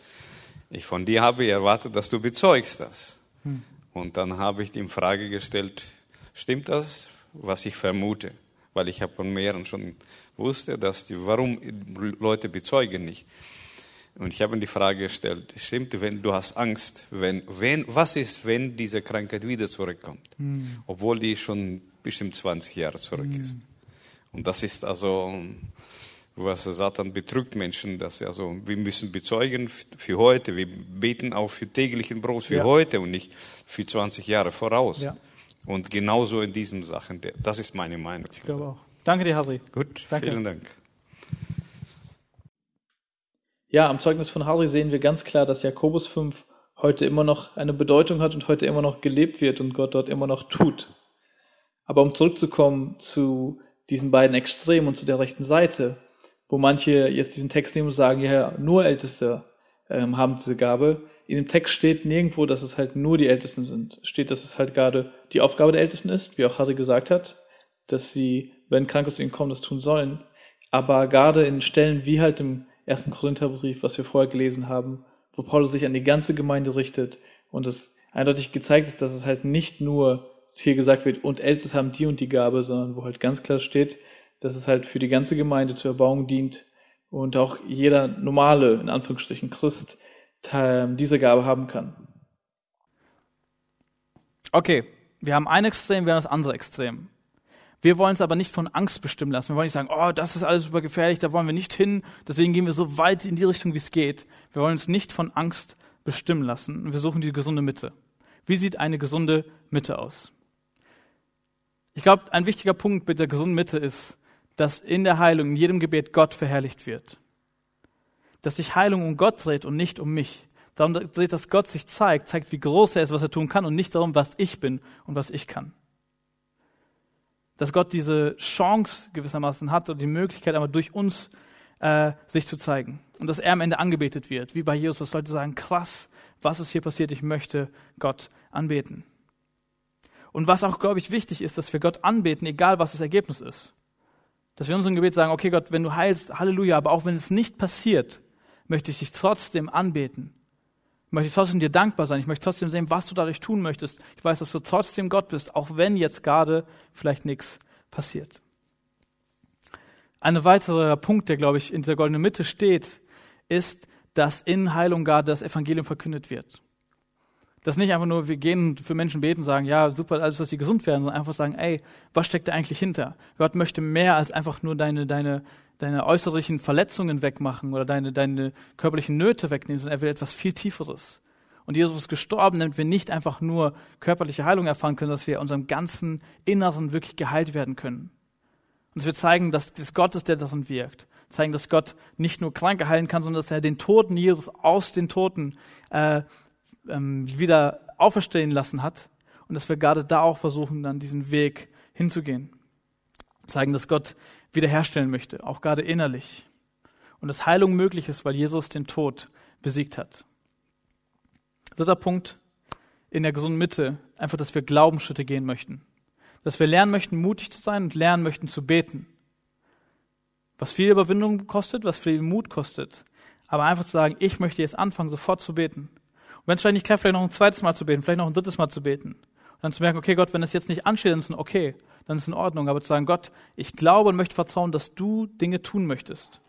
ich von dir habe erwartet, dass du bezeugst das. Hm. Und dann habe ich ihm Frage gestellt, stimmt das, was ich vermute? Weil ich habe von mehreren schon wusste, dass die, warum Leute bezeugen nicht. Und ich habe ihm die Frage gestellt, stimmt, wenn du hast Angst, wenn, wenn, was ist, wenn diese Krankheit wieder zurückkommt? Mhm. Obwohl die schon bestimmt 20 Jahre zurück mhm. ist. Und das ist also, was Satan betrügt Menschen, dass also, wir müssen bezeugen für heute, wir beten auch für täglichen Brot für ja. heute und nicht für 20 Jahre voraus. Ja. Und genauso in diesen Sachen, das ist meine Meinung. Ich glaube auch. Danke dir, Harry. Gut, Danke. vielen Dank. Ja, am Zeugnis von Harry sehen wir ganz klar, dass Jakobus 5 heute immer noch eine Bedeutung hat und heute immer noch gelebt wird und Gott dort immer noch tut. Aber um zurückzukommen zu diesen beiden Extremen und zu der rechten Seite, wo manche jetzt diesen Text nehmen und sagen, ja, nur Älteste ähm, haben diese Gabe. In dem Text steht nirgendwo, dass es halt nur die Ältesten sind. Steht, dass es halt gerade die Aufgabe der Ältesten ist, wie auch Harry gesagt hat, dass sie, wenn krank zu ihnen kommen, das tun sollen. Aber gerade in Stellen wie halt im ersten Korintherbrief, was wir vorher gelesen haben, wo Paulus sich an die ganze Gemeinde richtet und es eindeutig gezeigt ist, dass es halt nicht nur hier gesagt wird, und Älteste haben die und die Gabe, sondern wo halt ganz klar steht, dass es halt für die ganze Gemeinde zur Erbauung dient und auch jeder normale, in Anführungsstrichen, Christ diese Gabe haben kann. Okay, wir haben ein Extrem, wir haben das andere Extrem. Wir wollen es aber nicht von Angst bestimmen lassen. Wir wollen nicht sagen, oh, das ist alles super gefährlich, da wollen wir nicht hin. Deswegen gehen wir so weit in die Richtung, wie es geht. Wir wollen uns nicht von Angst bestimmen lassen. Wir suchen die gesunde Mitte. Wie sieht eine gesunde Mitte aus? Ich glaube, ein wichtiger Punkt mit der gesunden Mitte ist, dass in der Heilung, in jedem Gebet Gott verherrlicht wird. Dass sich Heilung um Gott dreht und nicht um mich. Darum dreht, dass Gott sich zeigt, zeigt, wie groß er ist, was er tun kann und nicht darum, was ich bin und was ich kann. Dass Gott diese Chance gewissermaßen hat und die Möglichkeit, aber durch uns äh, sich zu zeigen. Und dass er am Ende angebetet wird. Wie bei Jesus sollte sagen, krass, was ist hier passiert, ich möchte Gott anbeten. Und was auch, glaube ich, wichtig ist, dass wir Gott anbeten, egal was das Ergebnis ist. Dass wir in unserem Gebet sagen, okay Gott, wenn du heilst, Halleluja, aber auch wenn es nicht passiert, möchte ich dich trotzdem anbeten. Ich möchte trotzdem dir dankbar sein. Ich möchte trotzdem sehen, was du dadurch tun möchtest. Ich weiß, dass du trotzdem Gott bist, auch wenn jetzt gerade vielleicht nichts passiert. Ein weiterer Punkt, der, glaube ich, in der goldenen Mitte steht, ist, dass in Heilung gerade das Evangelium verkündet wird. Dass nicht einfach nur, wir gehen für Menschen beten und sagen, ja, super, alles, dass sie gesund werden, sondern einfach sagen, ey, was steckt da eigentlich hinter? Gott möchte mehr als einfach nur deine, deine, deine äußerlichen Verletzungen wegmachen oder deine, deine körperlichen Nöte wegnehmen, sondern er will etwas viel Tieferes. Und Jesus ist gestorben, damit wir nicht einfach nur körperliche Heilung erfahren können, sondern dass wir unserem ganzen Inneren wirklich geheilt werden können. Und dass wir zeigen, dass das Gott ist, der darin wirkt. Zeigen, dass Gott nicht nur Kranke heilen kann, sondern dass er den Toten Jesus aus den Toten äh, ähm, wieder auferstehen lassen hat und dass wir gerade da auch versuchen, dann diesen Weg hinzugehen. Zeigen, dass Gott wiederherstellen möchte, auch gerade innerlich. Und dass Heilung möglich ist, weil Jesus den Tod besiegt hat. Dritter Punkt in der gesunden Mitte, einfach, dass wir Glaubensschritte gehen möchten. Dass wir lernen möchten, mutig zu sein und lernen möchten zu beten. Was viel Überwindung kostet, was viel Mut kostet. Aber einfach zu sagen, ich möchte jetzt anfangen, sofort zu beten wenn es vielleicht nicht klappt, vielleicht noch ein zweites Mal zu beten, vielleicht noch ein drittes Mal zu beten. Und dann zu merken, okay, Gott, wenn es jetzt nicht ansteht, dann ist es okay, dann ist es in Ordnung. Aber zu sagen, Gott, ich glaube und möchte vertrauen, dass du Dinge tun möchtest.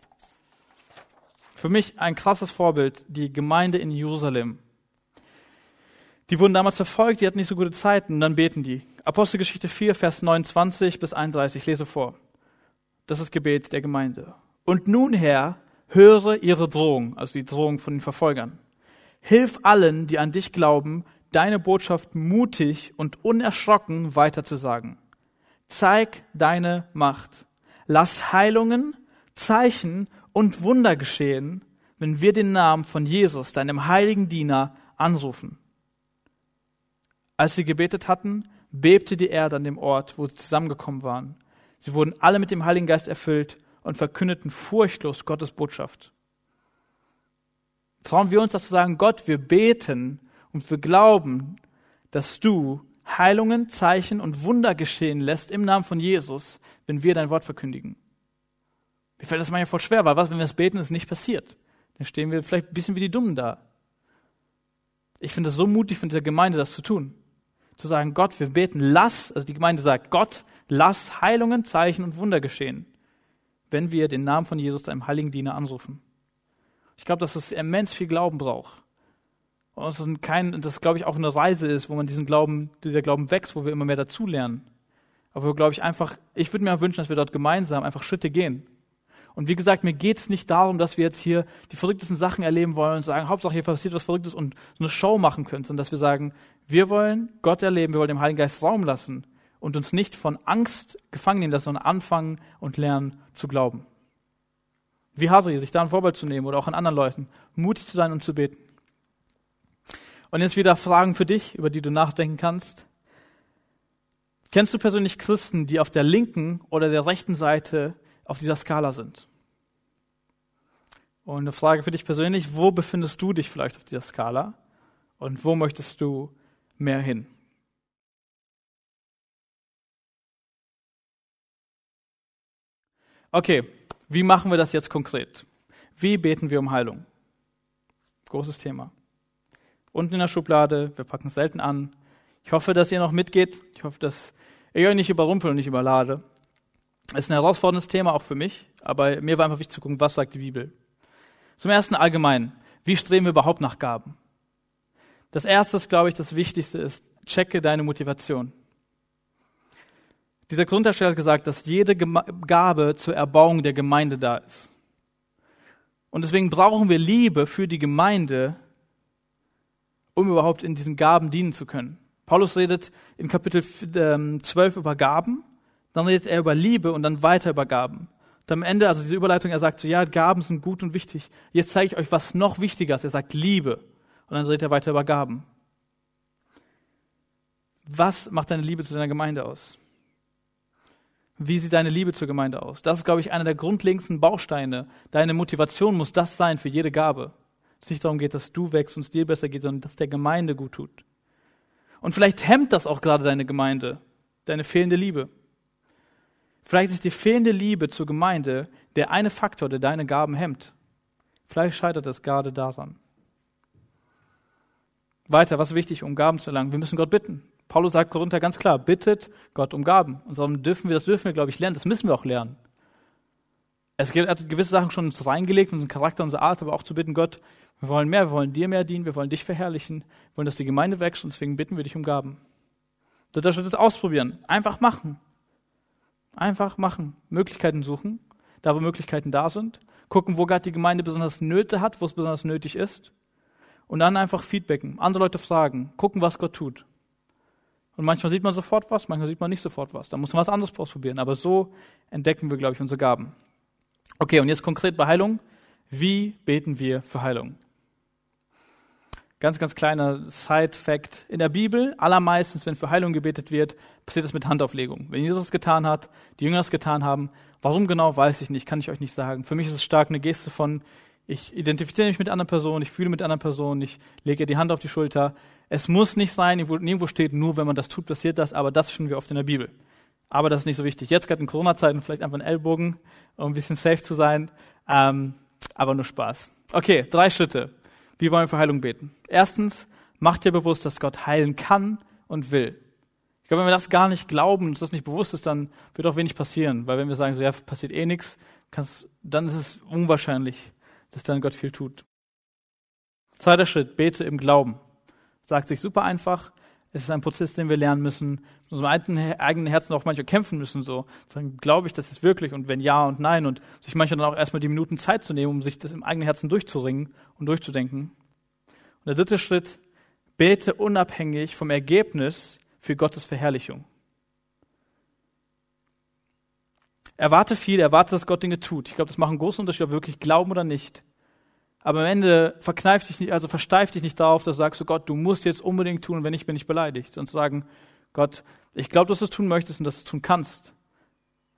Für mich ein krasses Vorbild, die Gemeinde in Jerusalem. Die wurden damals verfolgt, die hatten nicht so gute Zeiten und dann beten die. Apostelgeschichte 4, Vers 29 bis 31, ich lese vor. Das ist Gebet der Gemeinde. Und nun, Herr, höre ihre Drohung, also die Drohung von den Verfolgern. Hilf allen, die an dich glauben, deine Botschaft mutig und unerschrocken weiterzusagen. Zeig deine Macht. Lass Heilungen, Zeichen und Wunder geschehen, wenn wir den Namen von Jesus, deinem heiligen Diener, anrufen. Als sie gebetet hatten, bebte die Erde an dem Ort, wo sie zusammengekommen waren. Sie wurden alle mit dem Heiligen Geist erfüllt und verkündeten furchtlos Gottes Botschaft. Trauen wir uns das zu sagen, Gott, wir beten und wir glauben, dass du Heilungen, Zeichen und Wunder geschehen lässt im Namen von Jesus, wenn wir dein Wort verkündigen. Mir fällt das manchmal voll schwer, weil was, wenn wir es beten, ist nicht passiert? Dann stehen wir vielleicht ein bisschen wie die Dummen da. Ich finde es so mutig von dieser Gemeinde, das zu tun. Zu sagen, Gott, wir beten, lass, also die Gemeinde sagt, Gott, lass Heilungen, Zeichen und Wunder geschehen, wenn wir den Namen von Jesus, deinem heiligen Diener, anrufen. Ich glaube, dass es immens viel Glauben braucht. Und kein, das, glaube ich, auch eine Reise ist, wo man diesen Glauben, dieser Glauben wächst, wo wir immer mehr dazulernen. Aber glaube ich, einfach, ich würde mir wünschen, dass wir dort gemeinsam einfach Schritte gehen. Und wie gesagt, mir geht es nicht darum, dass wir jetzt hier die verrücktesten Sachen erleben wollen und sagen, Hauptsache hier passiert was Verrücktes und so eine Show machen können, sondern dass wir sagen, wir wollen Gott erleben, wir wollen dem Heiligen Geist Raum lassen und uns nicht von Angst gefangen nehmen, sondern anfangen und lernen zu glauben. Wie Hasi, sich da ein Vorbild zu nehmen oder auch an anderen Leuten, mutig zu sein und zu beten. Und jetzt wieder Fragen für dich, über die du nachdenken kannst. Kennst du persönlich Christen, die auf der linken oder der rechten Seite auf dieser Skala sind? Und eine Frage für dich persönlich, wo befindest du dich vielleicht auf dieser Skala und wo möchtest du mehr hin? Okay, wie machen wir das jetzt konkret? Wie beten wir um Heilung? Großes Thema. Unten in der Schublade, wir packen es selten an. Ich hoffe, dass ihr noch mitgeht. Ich hoffe, dass ich euch nicht überrumpel und nicht überlade. Es ist ein herausforderndes Thema auch für mich, aber mir war einfach wichtig zu gucken, was sagt die Bibel. Zum ersten allgemein, wie streben wir überhaupt nach Gaben? Das erste, glaube ich, das Wichtigste ist, checke deine Motivation. Dieser Grundhersteller hat gesagt, dass jede Gabe zur Erbauung der Gemeinde da ist. Und deswegen brauchen wir Liebe für die Gemeinde, um überhaupt in diesen Gaben dienen zu können. Paulus redet in Kapitel 12 ähm, über Gaben, dann redet er über Liebe und dann weiter über Gaben. Und am Ende, also diese Überleitung, er sagt so, ja, Gaben sind gut und wichtig. Jetzt zeige ich euch was noch wichtiger ist. Er sagt Liebe. Und dann redet er weiter über Gaben. Was macht deine Liebe zu deiner Gemeinde aus? Wie sieht deine Liebe zur Gemeinde aus? Das ist, glaube ich, einer der grundlegendsten Bausteine. Deine Motivation muss das sein für jede Gabe. Es nicht darum geht, dass du wächst und es dir besser geht, sondern dass der Gemeinde gut tut. Und vielleicht hemmt das auch gerade deine Gemeinde, deine fehlende Liebe. Vielleicht ist die fehlende Liebe zur Gemeinde der eine Faktor, der deine Gaben hemmt. Vielleicht scheitert es gerade daran. Weiter, was ist wichtig, um Gaben zu erlangen? Wir müssen Gott bitten. Paulus sagt Korinther ganz klar, bittet Gott um Gaben. Und darum dürfen wir, das dürfen wir, glaube ich, lernen. Das müssen wir auch lernen. Es hat gewisse Sachen schon uns reingelegt, unseren Charakter, unsere Art, aber auch zu bitten, Gott, wir wollen mehr, wir wollen dir mehr dienen, wir wollen dich verherrlichen, wir wollen, dass die Gemeinde wächst und deswegen bitten wir dich um Gaben. Dritter Schritt ist ausprobieren. Einfach machen. Einfach machen. Möglichkeiten suchen, da wo Möglichkeiten da sind. Gucken, wo gerade die Gemeinde besonders Nöte hat, wo es besonders nötig ist. Und dann einfach feedbacken, andere Leute fragen, gucken, was Gott tut. Und manchmal sieht man sofort was, manchmal sieht man nicht sofort was. Da muss man was anderes ausprobieren. Aber so entdecken wir, glaube ich, unsere Gaben. Okay, und jetzt konkret bei Heilung. Wie beten wir für Heilung? Ganz, ganz kleiner Side-Fact. In der Bibel, allermeistens, wenn für Heilung gebetet wird, passiert es mit Handauflegung. Wenn Jesus es getan hat, die Jünger es getan haben, warum genau, weiß ich nicht, kann ich euch nicht sagen. Für mich ist es stark eine Geste von, ich identifiziere mich mit einer Person, ich fühle mit einer Person, ich lege ihr die Hand auf die Schulter, es muss nicht sein, nirgendwo steht, nur wenn man das tut, passiert das, aber das finden wir oft in der Bibel. Aber das ist nicht so wichtig. Jetzt gerade in Corona-Zeiten vielleicht einfach ein Ellbogen, um ein bisschen safe zu sein, ähm, aber nur Spaß. Okay, drei Schritte. Wie wollen wir für Heilung beten? Erstens, mach dir bewusst, dass Gott heilen kann und will. Ich glaube, wenn wir das gar nicht glauben und das nicht bewusst ist, dann wird auch wenig passieren. Weil wenn wir sagen, so ja, passiert eh nichts, dann ist es unwahrscheinlich, dass dann Gott viel tut. Zweiter Schritt, bete im Glauben. Sagt sich super einfach. Es ist ein Prozess, den wir lernen müssen, mit unserem eigenen Herzen auch manchmal kämpfen müssen. So, sagen, glaube ich das ist wirklich und wenn ja und nein und sich manchmal dann auch erstmal die Minuten Zeit zu nehmen, um sich das im eigenen Herzen durchzuringen und durchzudenken. Und der dritte Schritt, bete unabhängig vom Ergebnis für Gottes Verherrlichung. Erwarte viel, erwarte, dass Gott Dinge tut. Ich glaube, das macht einen großen Unterschied, ob wir wirklich glauben oder nicht. Aber am Ende verkneif dich nicht, also versteif dich nicht darauf, dass du sagst, oh Gott, du musst jetzt unbedingt tun, wenn nicht, bin ich beleidigt. Zu sagen, Gott, ich glaube, dass du es tun möchtest und dass du es tun kannst.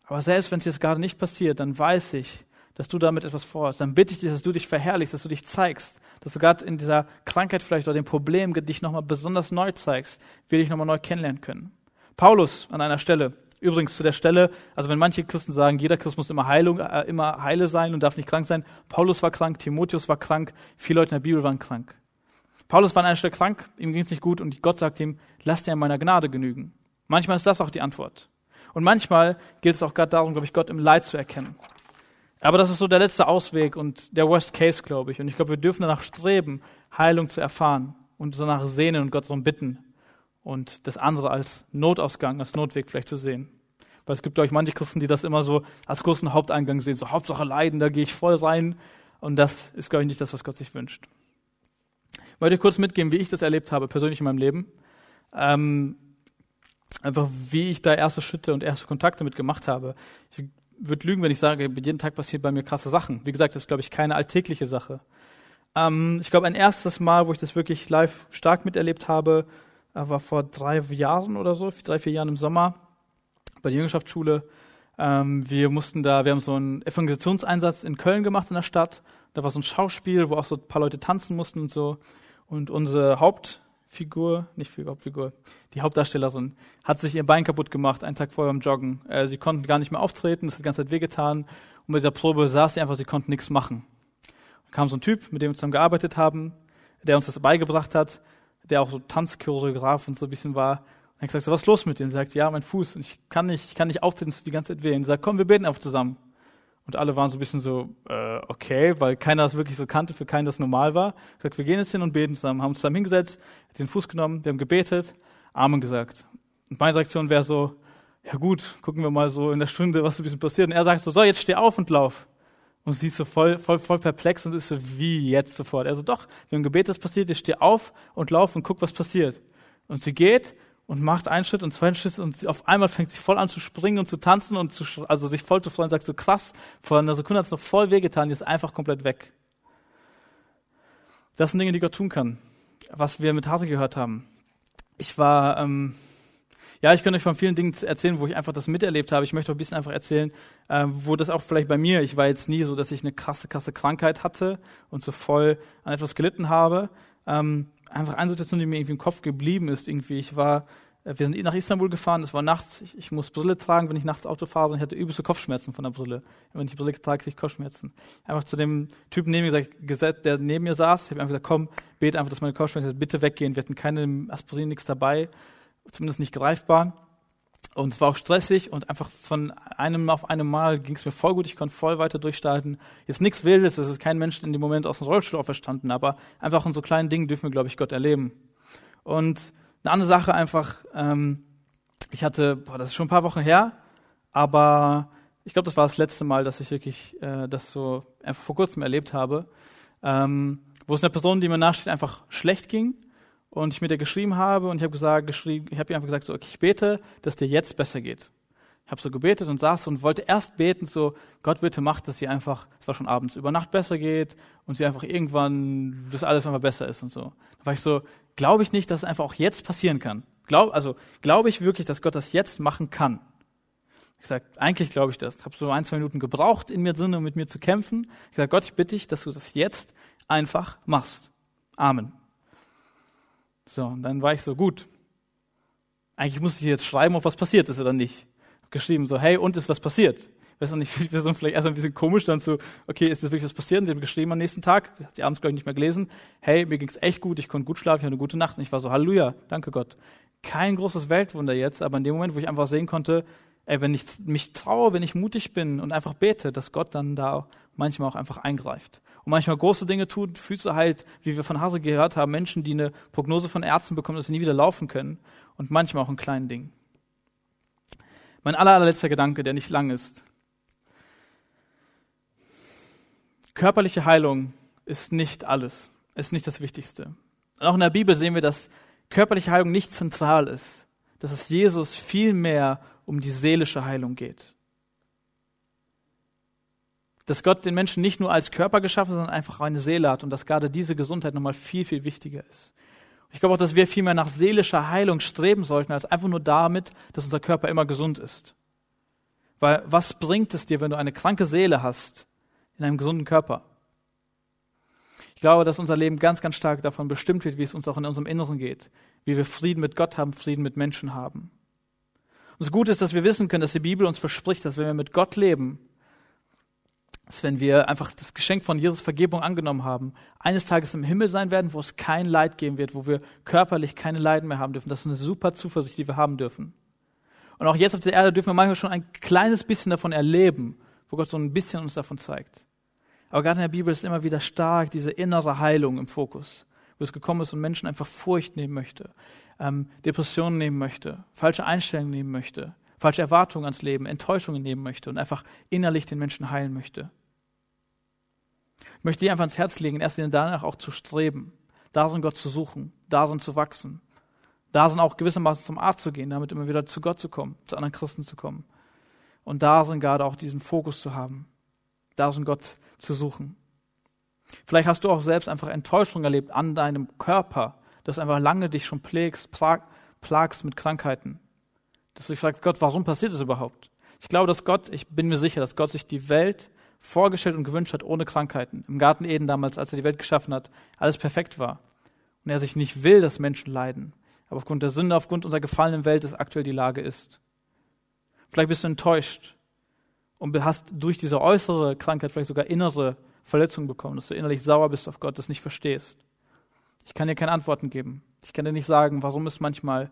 Aber selbst wenn es jetzt gerade nicht passiert, dann weiß ich, dass du damit etwas vorhast. Dann bitte ich dich, dass du dich verherrlichst, dass du dich zeigst, dass du gerade in dieser Krankheit vielleicht oder dem Problem dich nochmal besonders neu zeigst, wir dich nochmal neu kennenlernen können. Paulus an einer Stelle, Übrigens zu der Stelle, also wenn manche Christen sagen, jeder Christ muss immer Heilung, äh, immer heile sein und darf nicht krank sein. Paulus war krank, Timotheus war krank, viele Leute in der Bibel waren krank. Paulus war an einer Stelle krank, ihm ging es nicht gut und Gott sagt ihm, lass dir an meiner Gnade genügen. Manchmal ist das auch die Antwort. Und manchmal geht es auch gerade darum, glaube ich, Gott im Leid zu erkennen. Aber das ist so der letzte Ausweg und der Worst Case, glaube ich. Und ich glaube, wir dürfen danach streben, Heilung zu erfahren und danach sehnen und Gott darum bitten, und das andere als Notausgang, als Notweg vielleicht zu sehen. Weil es gibt, glaube ich, manche Christen, die das immer so als großen Haupteingang sehen, so Hauptsache Leiden, da gehe ich voll rein. Und das ist, glaube ich, nicht das, was Gott sich wünscht. Ich wollte kurz mitgeben, wie ich das erlebt habe, persönlich in meinem Leben. Ähm, einfach wie ich da erste Schritte und erste Kontakte mit gemacht habe. Ich würde lügen, wenn ich sage, jeden Tag passieren bei mir krasse Sachen. Wie gesagt, das ist, glaube ich, keine alltägliche Sache. Ähm, ich glaube, ein erstes Mal, wo ich das wirklich live stark miterlebt habe, äh, war vor drei Jahren oder so, drei, vier Jahren im Sommer bei der Jüngerschaftsschule. Ähm, wir mussten da, wir haben so einen Evangelisationseinsatz in Köln gemacht in der Stadt. Da war so ein Schauspiel, wo auch so ein paar Leute tanzen mussten und so. Und unsere Hauptfigur, nicht Figur, Hauptfigur, die Hauptdarstellerin, hat sich ihr Bein kaputt gemacht, einen Tag vorher beim Joggen. Äh, sie konnten gar nicht mehr auftreten, das hat die ganze Zeit wehgetan. Und bei dieser Probe saß sie einfach, sie konnten nichts machen. Dann kam so ein Typ, mit dem wir zusammen gearbeitet haben, der uns das beigebracht hat, der auch so Tanzchoreograf und so ein bisschen war. Und ich gesagt, so, was ist los mit denen? Sie sagt, ja, mein Fuß, und ich kann nicht, ich kann nicht auftreten, es die ganze Zeit weh. Und sie sagt, komm, wir beten einfach zusammen. Und alle waren so ein bisschen so, äh, okay, weil keiner das wirklich so kannte, für keinen das normal war. Ich gesagt, wir gehen jetzt hin und beten zusammen, haben uns zusammen hingesetzt, den Fuß genommen, wir haben gebetet, Amen gesagt. Und meine Reaktion wäre so, ja gut, gucken wir mal so in der Stunde, was ein bisschen passiert. Und er sagt so, so, jetzt steh auf und lauf. Und sie ist so voll, voll, voll perplex und ist so, wie jetzt sofort? Also doch, wir haben gebetet, das passiert, jetzt steh auf und lauf und guck, was passiert. Und sie geht und macht einen Schritt und zwei Schritt und sie auf einmal fängt sich voll an zu springen und zu tanzen und zu, also sich voll zu freuen und sagt so krass, vor einer Sekunde hat es noch voll wehgetan, die ist einfach komplett weg. Das sind Dinge, die Gott tun kann. Was wir mit Hase gehört haben. Ich war, ähm, ja, ich könnte euch von vielen Dingen erzählen, wo ich einfach das miterlebt habe. Ich möchte auch ein bisschen einfach erzählen, äh, wo das auch vielleicht bei mir, ich war jetzt nie so, dass ich eine krasse, krasse Krankheit hatte und so voll an etwas gelitten habe. Ähm, einfach eine Situation, die mir irgendwie im Kopf geblieben ist. Irgendwie, ich war, äh, wir sind nach Istanbul gefahren, es war nachts, ich, ich, muss Brille tragen, wenn ich nachts Auto fahre und ich hatte übelste Kopfschmerzen von der Brille. Wenn ich Brille trage, kriege ich Kopfschmerzen. Einfach zu dem Typen neben mir gesagt, der neben mir saß, ich habe einfach gesagt, komm, bete einfach, dass meine Kopfschmerzen bitte weggehen. Wir hatten keine Aspirin, nichts dabei zumindest nicht greifbar. Und es war auch stressig und einfach von einem auf einem Mal ging es mir voll gut. Ich konnte voll weiter durchstarten. Jetzt nichts Wildes, es ist kein Mensch in dem Moment aus dem Rollstuhl verstanden, aber einfach in so kleinen Dingen dürfen wir, glaube ich, Gott erleben. Und eine andere Sache einfach, ähm, ich hatte, boah, das ist schon ein paar Wochen her, aber ich glaube, das war das letzte Mal, dass ich wirklich äh, das so einfach vor kurzem erlebt habe, ähm, wo es einer Person, die mir nachsteht, einfach schlecht ging und ich mit ihr geschrieben habe und ich habe gesagt, geschrieben, ich habe ihr einfach gesagt, so, okay, ich bete, dass dir jetzt besser geht. Ich habe so gebetet und saß und wollte erst beten, so, Gott bitte macht, dass sie einfach, es war schon abends, über Nacht besser geht und sie einfach irgendwann, dass alles einfach besser ist und so. Da war ich so, glaube ich nicht, dass es einfach auch jetzt passieren kann. Glaub, also glaube ich wirklich, dass Gott das jetzt machen kann. Ich sage, eigentlich glaube ich das. Ich habe so ein, zwei Minuten gebraucht in mir drin, um mit mir zu kämpfen. Ich sage, Gott, ich bitte dich, dass du das jetzt einfach machst. Amen. So, und dann war ich so, gut. Eigentlich muss ich jetzt schreiben, ob was passiert ist oder nicht. Hab geschrieben so, hey, und ist was passiert? Ich weiß noch nicht, wir sind vielleicht erst ein bisschen komisch, dann so, okay, ist das wirklich was passiert? Und sie haben geschrieben am nächsten Tag, das hat sie abends, glaube ich, nicht mehr gelesen, hey, mir ging's echt gut, ich konnte gut schlafen, ich hatte eine gute Nacht. Und ich war so, Halleluja, danke Gott. Kein großes Weltwunder jetzt, aber in dem Moment, wo ich einfach sehen konnte, ey, wenn ich mich traue, wenn ich mutig bin und einfach bete, dass Gott dann da manchmal auch einfach eingreift und manchmal große Dinge tut, Füße halt, wie wir von Hase gehört haben, Menschen, die eine Prognose von Ärzten bekommen, dass sie nie wieder laufen können und manchmal auch in kleinen Dingen. Mein aller, allerletzter Gedanke, der nicht lang ist. Körperliche Heilung ist nicht alles, ist nicht das Wichtigste. Und auch in der Bibel sehen wir, dass körperliche Heilung nicht zentral ist, dass es Jesus viel mehr um die seelische Heilung geht dass Gott den Menschen nicht nur als Körper geschaffen, sondern einfach eine Seele hat und dass gerade diese Gesundheit nochmal viel, viel wichtiger ist. Ich glaube auch, dass wir viel mehr nach seelischer Heilung streben sollten, als einfach nur damit, dass unser Körper immer gesund ist. Weil was bringt es dir, wenn du eine kranke Seele hast in einem gesunden Körper? Ich glaube, dass unser Leben ganz, ganz stark davon bestimmt wird, wie es uns auch in unserem Inneren geht, wie wir Frieden mit Gott haben, Frieden mit Menschen haben. Und das Gute ist, dass wir wissen können, dass die Bibel uns verspricht, dass wenn wir mit Gott leben, dass wenn wir einfach das Geschenk von Jesus Vergebung angenommen haben, eines Tages im Himmel sein werden, wo es kein Leid geben wird, wo wir körperlich keine Leiden mehr haben dürfen. Das ist eine super Zuversicht, die wir haben dürfen. Und auch jetzt auf der Erde dürfen wir manchmal schon ein kleines bisschen davon erleben, wo Gott so ein bisschen uns davon zeigt. Aber gerade in der Bibel ist immer wieder stark diese innere Heilung im Fokus, wo es gekommen ist und Menschen einfach Furcht nehmen möchte, ähm, Depressionen nehmen möchte, falsche Einstellungen nehmen möchte, falsche Erwartungen ans Leben, Enttäuschungen nehmen möchte und einfach innerlich den Menschen heilen möchte. Ich möchte dir einfach ans Herz legen, erst danach auch zu streben, darin Gott zu suchen, darin zu wachsen, Da sind auch gewissermaßen zum Arzt zu gehen, damit immer wieder zu Gott zu kommen, zu anderen Christen zu kommen. Und da sind gerade auch diesen Fokus zu haben. Da sind Gott zu suchen. Vielleicht hast du auch selbst einfach Enttäuschung erlebt an deinem Körper, dass einfach lange dich schon pflegst, plag, plagst mit Krankheiten. Dass du dich fragst, Gott, warum passiert das überhaupt? Ich glaube, dass Gott, ich bin mir sicher, dass Gott sich die Welt vorgestellt und gewünscht hat ohne Krankheiten. Im Garten Eden damals, als er die Welt geschaffen hat, alles perfekt war. Und er sich nicht will, dass Menschen leiden. Aber aufgrund der Sünde, aufgrund unserer gefallenen Welt es aktuell die Lage ist. Vielleicht bist du enttäuscht und hast durch diese äußere Krankheit vielleicht sogar innere Verletzungen bekommen, dass du innerlich sauer bist auf Gott, das nicht verstehst. Ich kann dir keine Antworten geben. Ich kann dir nicht sagen, warum es manchmal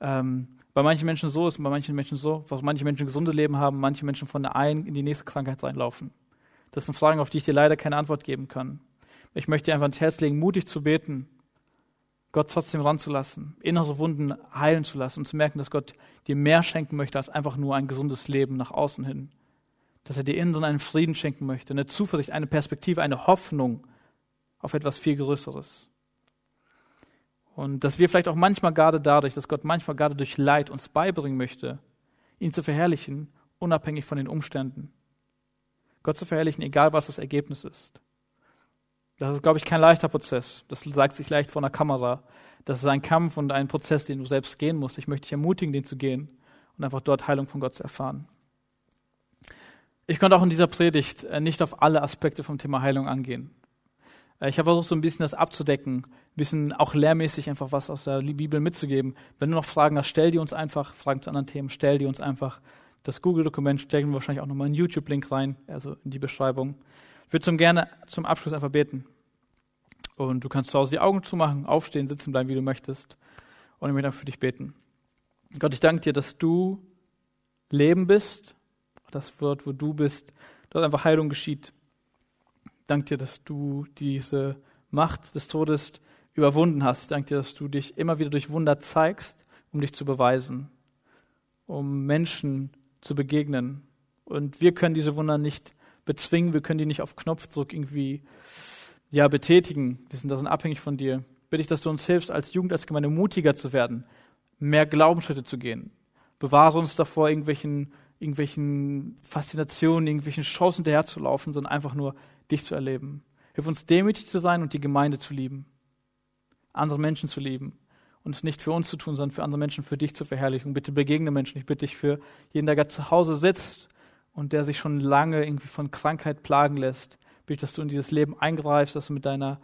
ähm, bei manchen Menschen so ist und bei manchen Menschen so, warum manche Menschen gesunde Leben haben, manche Menschen von der einen in die nächste Krankheit reinlaufen. Das sind Fragen, auf die ich dir leider keine Antwort geben kann. Ich möchte dir einfach ins Herz legen, mutig zu beten, Gott trotzdem ranzulassen, innere Wunden heilen zu lassen und zu merken, dass Gott dir mehr schenken möchte als einfach nur ein gesundes Leben nach außen hin. Dass er dir innen einen Frieden schenken möchte, eine Zuversicht, eine Perspektive, eine Hoffnung auf etwas viel Größeres. Und dass wir vielleicht auch manchmal gerade dadurch, dass Gott manchmal gerade durch Leid uns beibringen möchte, ihn zu verherrlichen, unabhängig von den Umständen. Gott zu verherrlichen, egal was das Ergebnis ist. Das ist, glaube ich, kein leichter Prozess. Das sagt sich leicht vor einer Kamera. Das ist ein Kampf und ein Prozess, den du selbst gehen musst. Ich möchte dich ermutigen, den zu gehen und einfach dort Heilung von Gott zu erfahren. Ich konnte auch in dieser Predigt äh, nicht auf alle Aspekte vom Thema Heilung angehen. Äh, ich habe versucht, so ein bisschen das abzudecken, ein bisschen auch lehrmäßig einfach was aus der Bibel mitzugeben. Wenn du noch Fragen hast, stell die uns einfach, Fragen zu anderen Themen, stell die uns einfach. Das Google-Dokument stellen wir wahrscheinlich auch nochmal einen YouTube-Link rein, also in die Beschreibung. Ich würde zum gerne zum Abschluss einfach beten. Und du kannst zu Hause die Augen zumachen, aufstehen, sitzen bleiben, wie du möchtest. Und ich möchte für dich beten. Gott, ich danke dir, dass du Leben bist, das Wort, wo du bist, dort einfach Heilung geschieht. Ich danke dir, dass du diese Macht des Todes überwunden hast. Ich danke dir, dass du dich immer wieder durch Wunder zeigst, um dich zu beweisen, um Menschen zu begegnen. Und wir können diese Wunder nicht bezwingen, wir können die nicht auf Knopfdruck irgendwie ja, betätigen. Wir sind da abhängig von dir. Bitte ich, dass du uns hilfst, als Jugend, als Gemeinde mutiger zu werden, mehr Glaubensschritte zu gehen. Bewahre uns davor, irgendwelchen, irgendwelchen Faszinationen, irgendwelchen Shows hinterherzulaufen, sondern einfach nur dich zu erleben. Hilf uns demütig zu sein und die Gemeinde zu lieben. Andere Menschen zu lieben. Und es nicht für uns zu tun, sondern für andere Menschen, für dich zur Verherrlichung. Bitte begegne Menschen. Ich bitte dich für jeden, der gerade zu Hause sitzt und der sich schon lange irgendwie von Krankheit plagen lässt, bitte dass du in dieses Leben eingreifst, dass du mit deiner,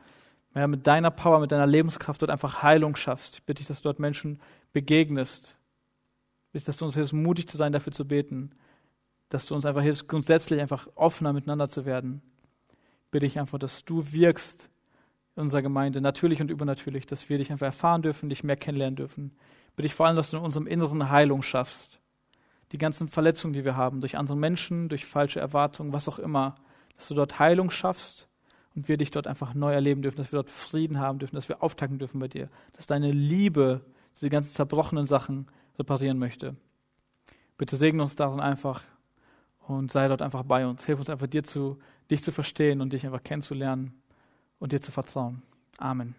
ja, mit deiner Power, mit deiner Lebenskraft dort einfach Heilung schaffst. Ich bitte dich, dass du dort Menschen begegnest. Ich, dass du uns hilfst, mutig zu sein, dafür zu beten. Dass du uns einfach hilfst, grundsätzlich einfach offener miteinander zu werden. Bitte ich einfach, dass du wirkst in unserer Gemeinde, natürlich und übernatürlich, dass wir dich einfach erfahren dürfen, dich mehr kennenlernen dürfen. Bitte ich vor allem, dass du in unserem Inneren Heilung schaffst die ganzen Verletzungen, die wir haben, durch andere Menschen, durch falsche Erwartungen, was auch immer, dass du dort Heilung schaffst und wir dich dort einfach neu erleben dürfen, dass wir dort Frieden haben dürfen, dass wir auftanken dürfen bei dir, dass deine Liebe diese ganzen zerbrochenen Sachen reparieren möchte. Bitte segne uns darin einfach und sei dort einfach bei uns. Hilf uns einfach dir zu, dich zu verstehen und dich einfach kennenzulernen und dir zu vertrauen. Amen.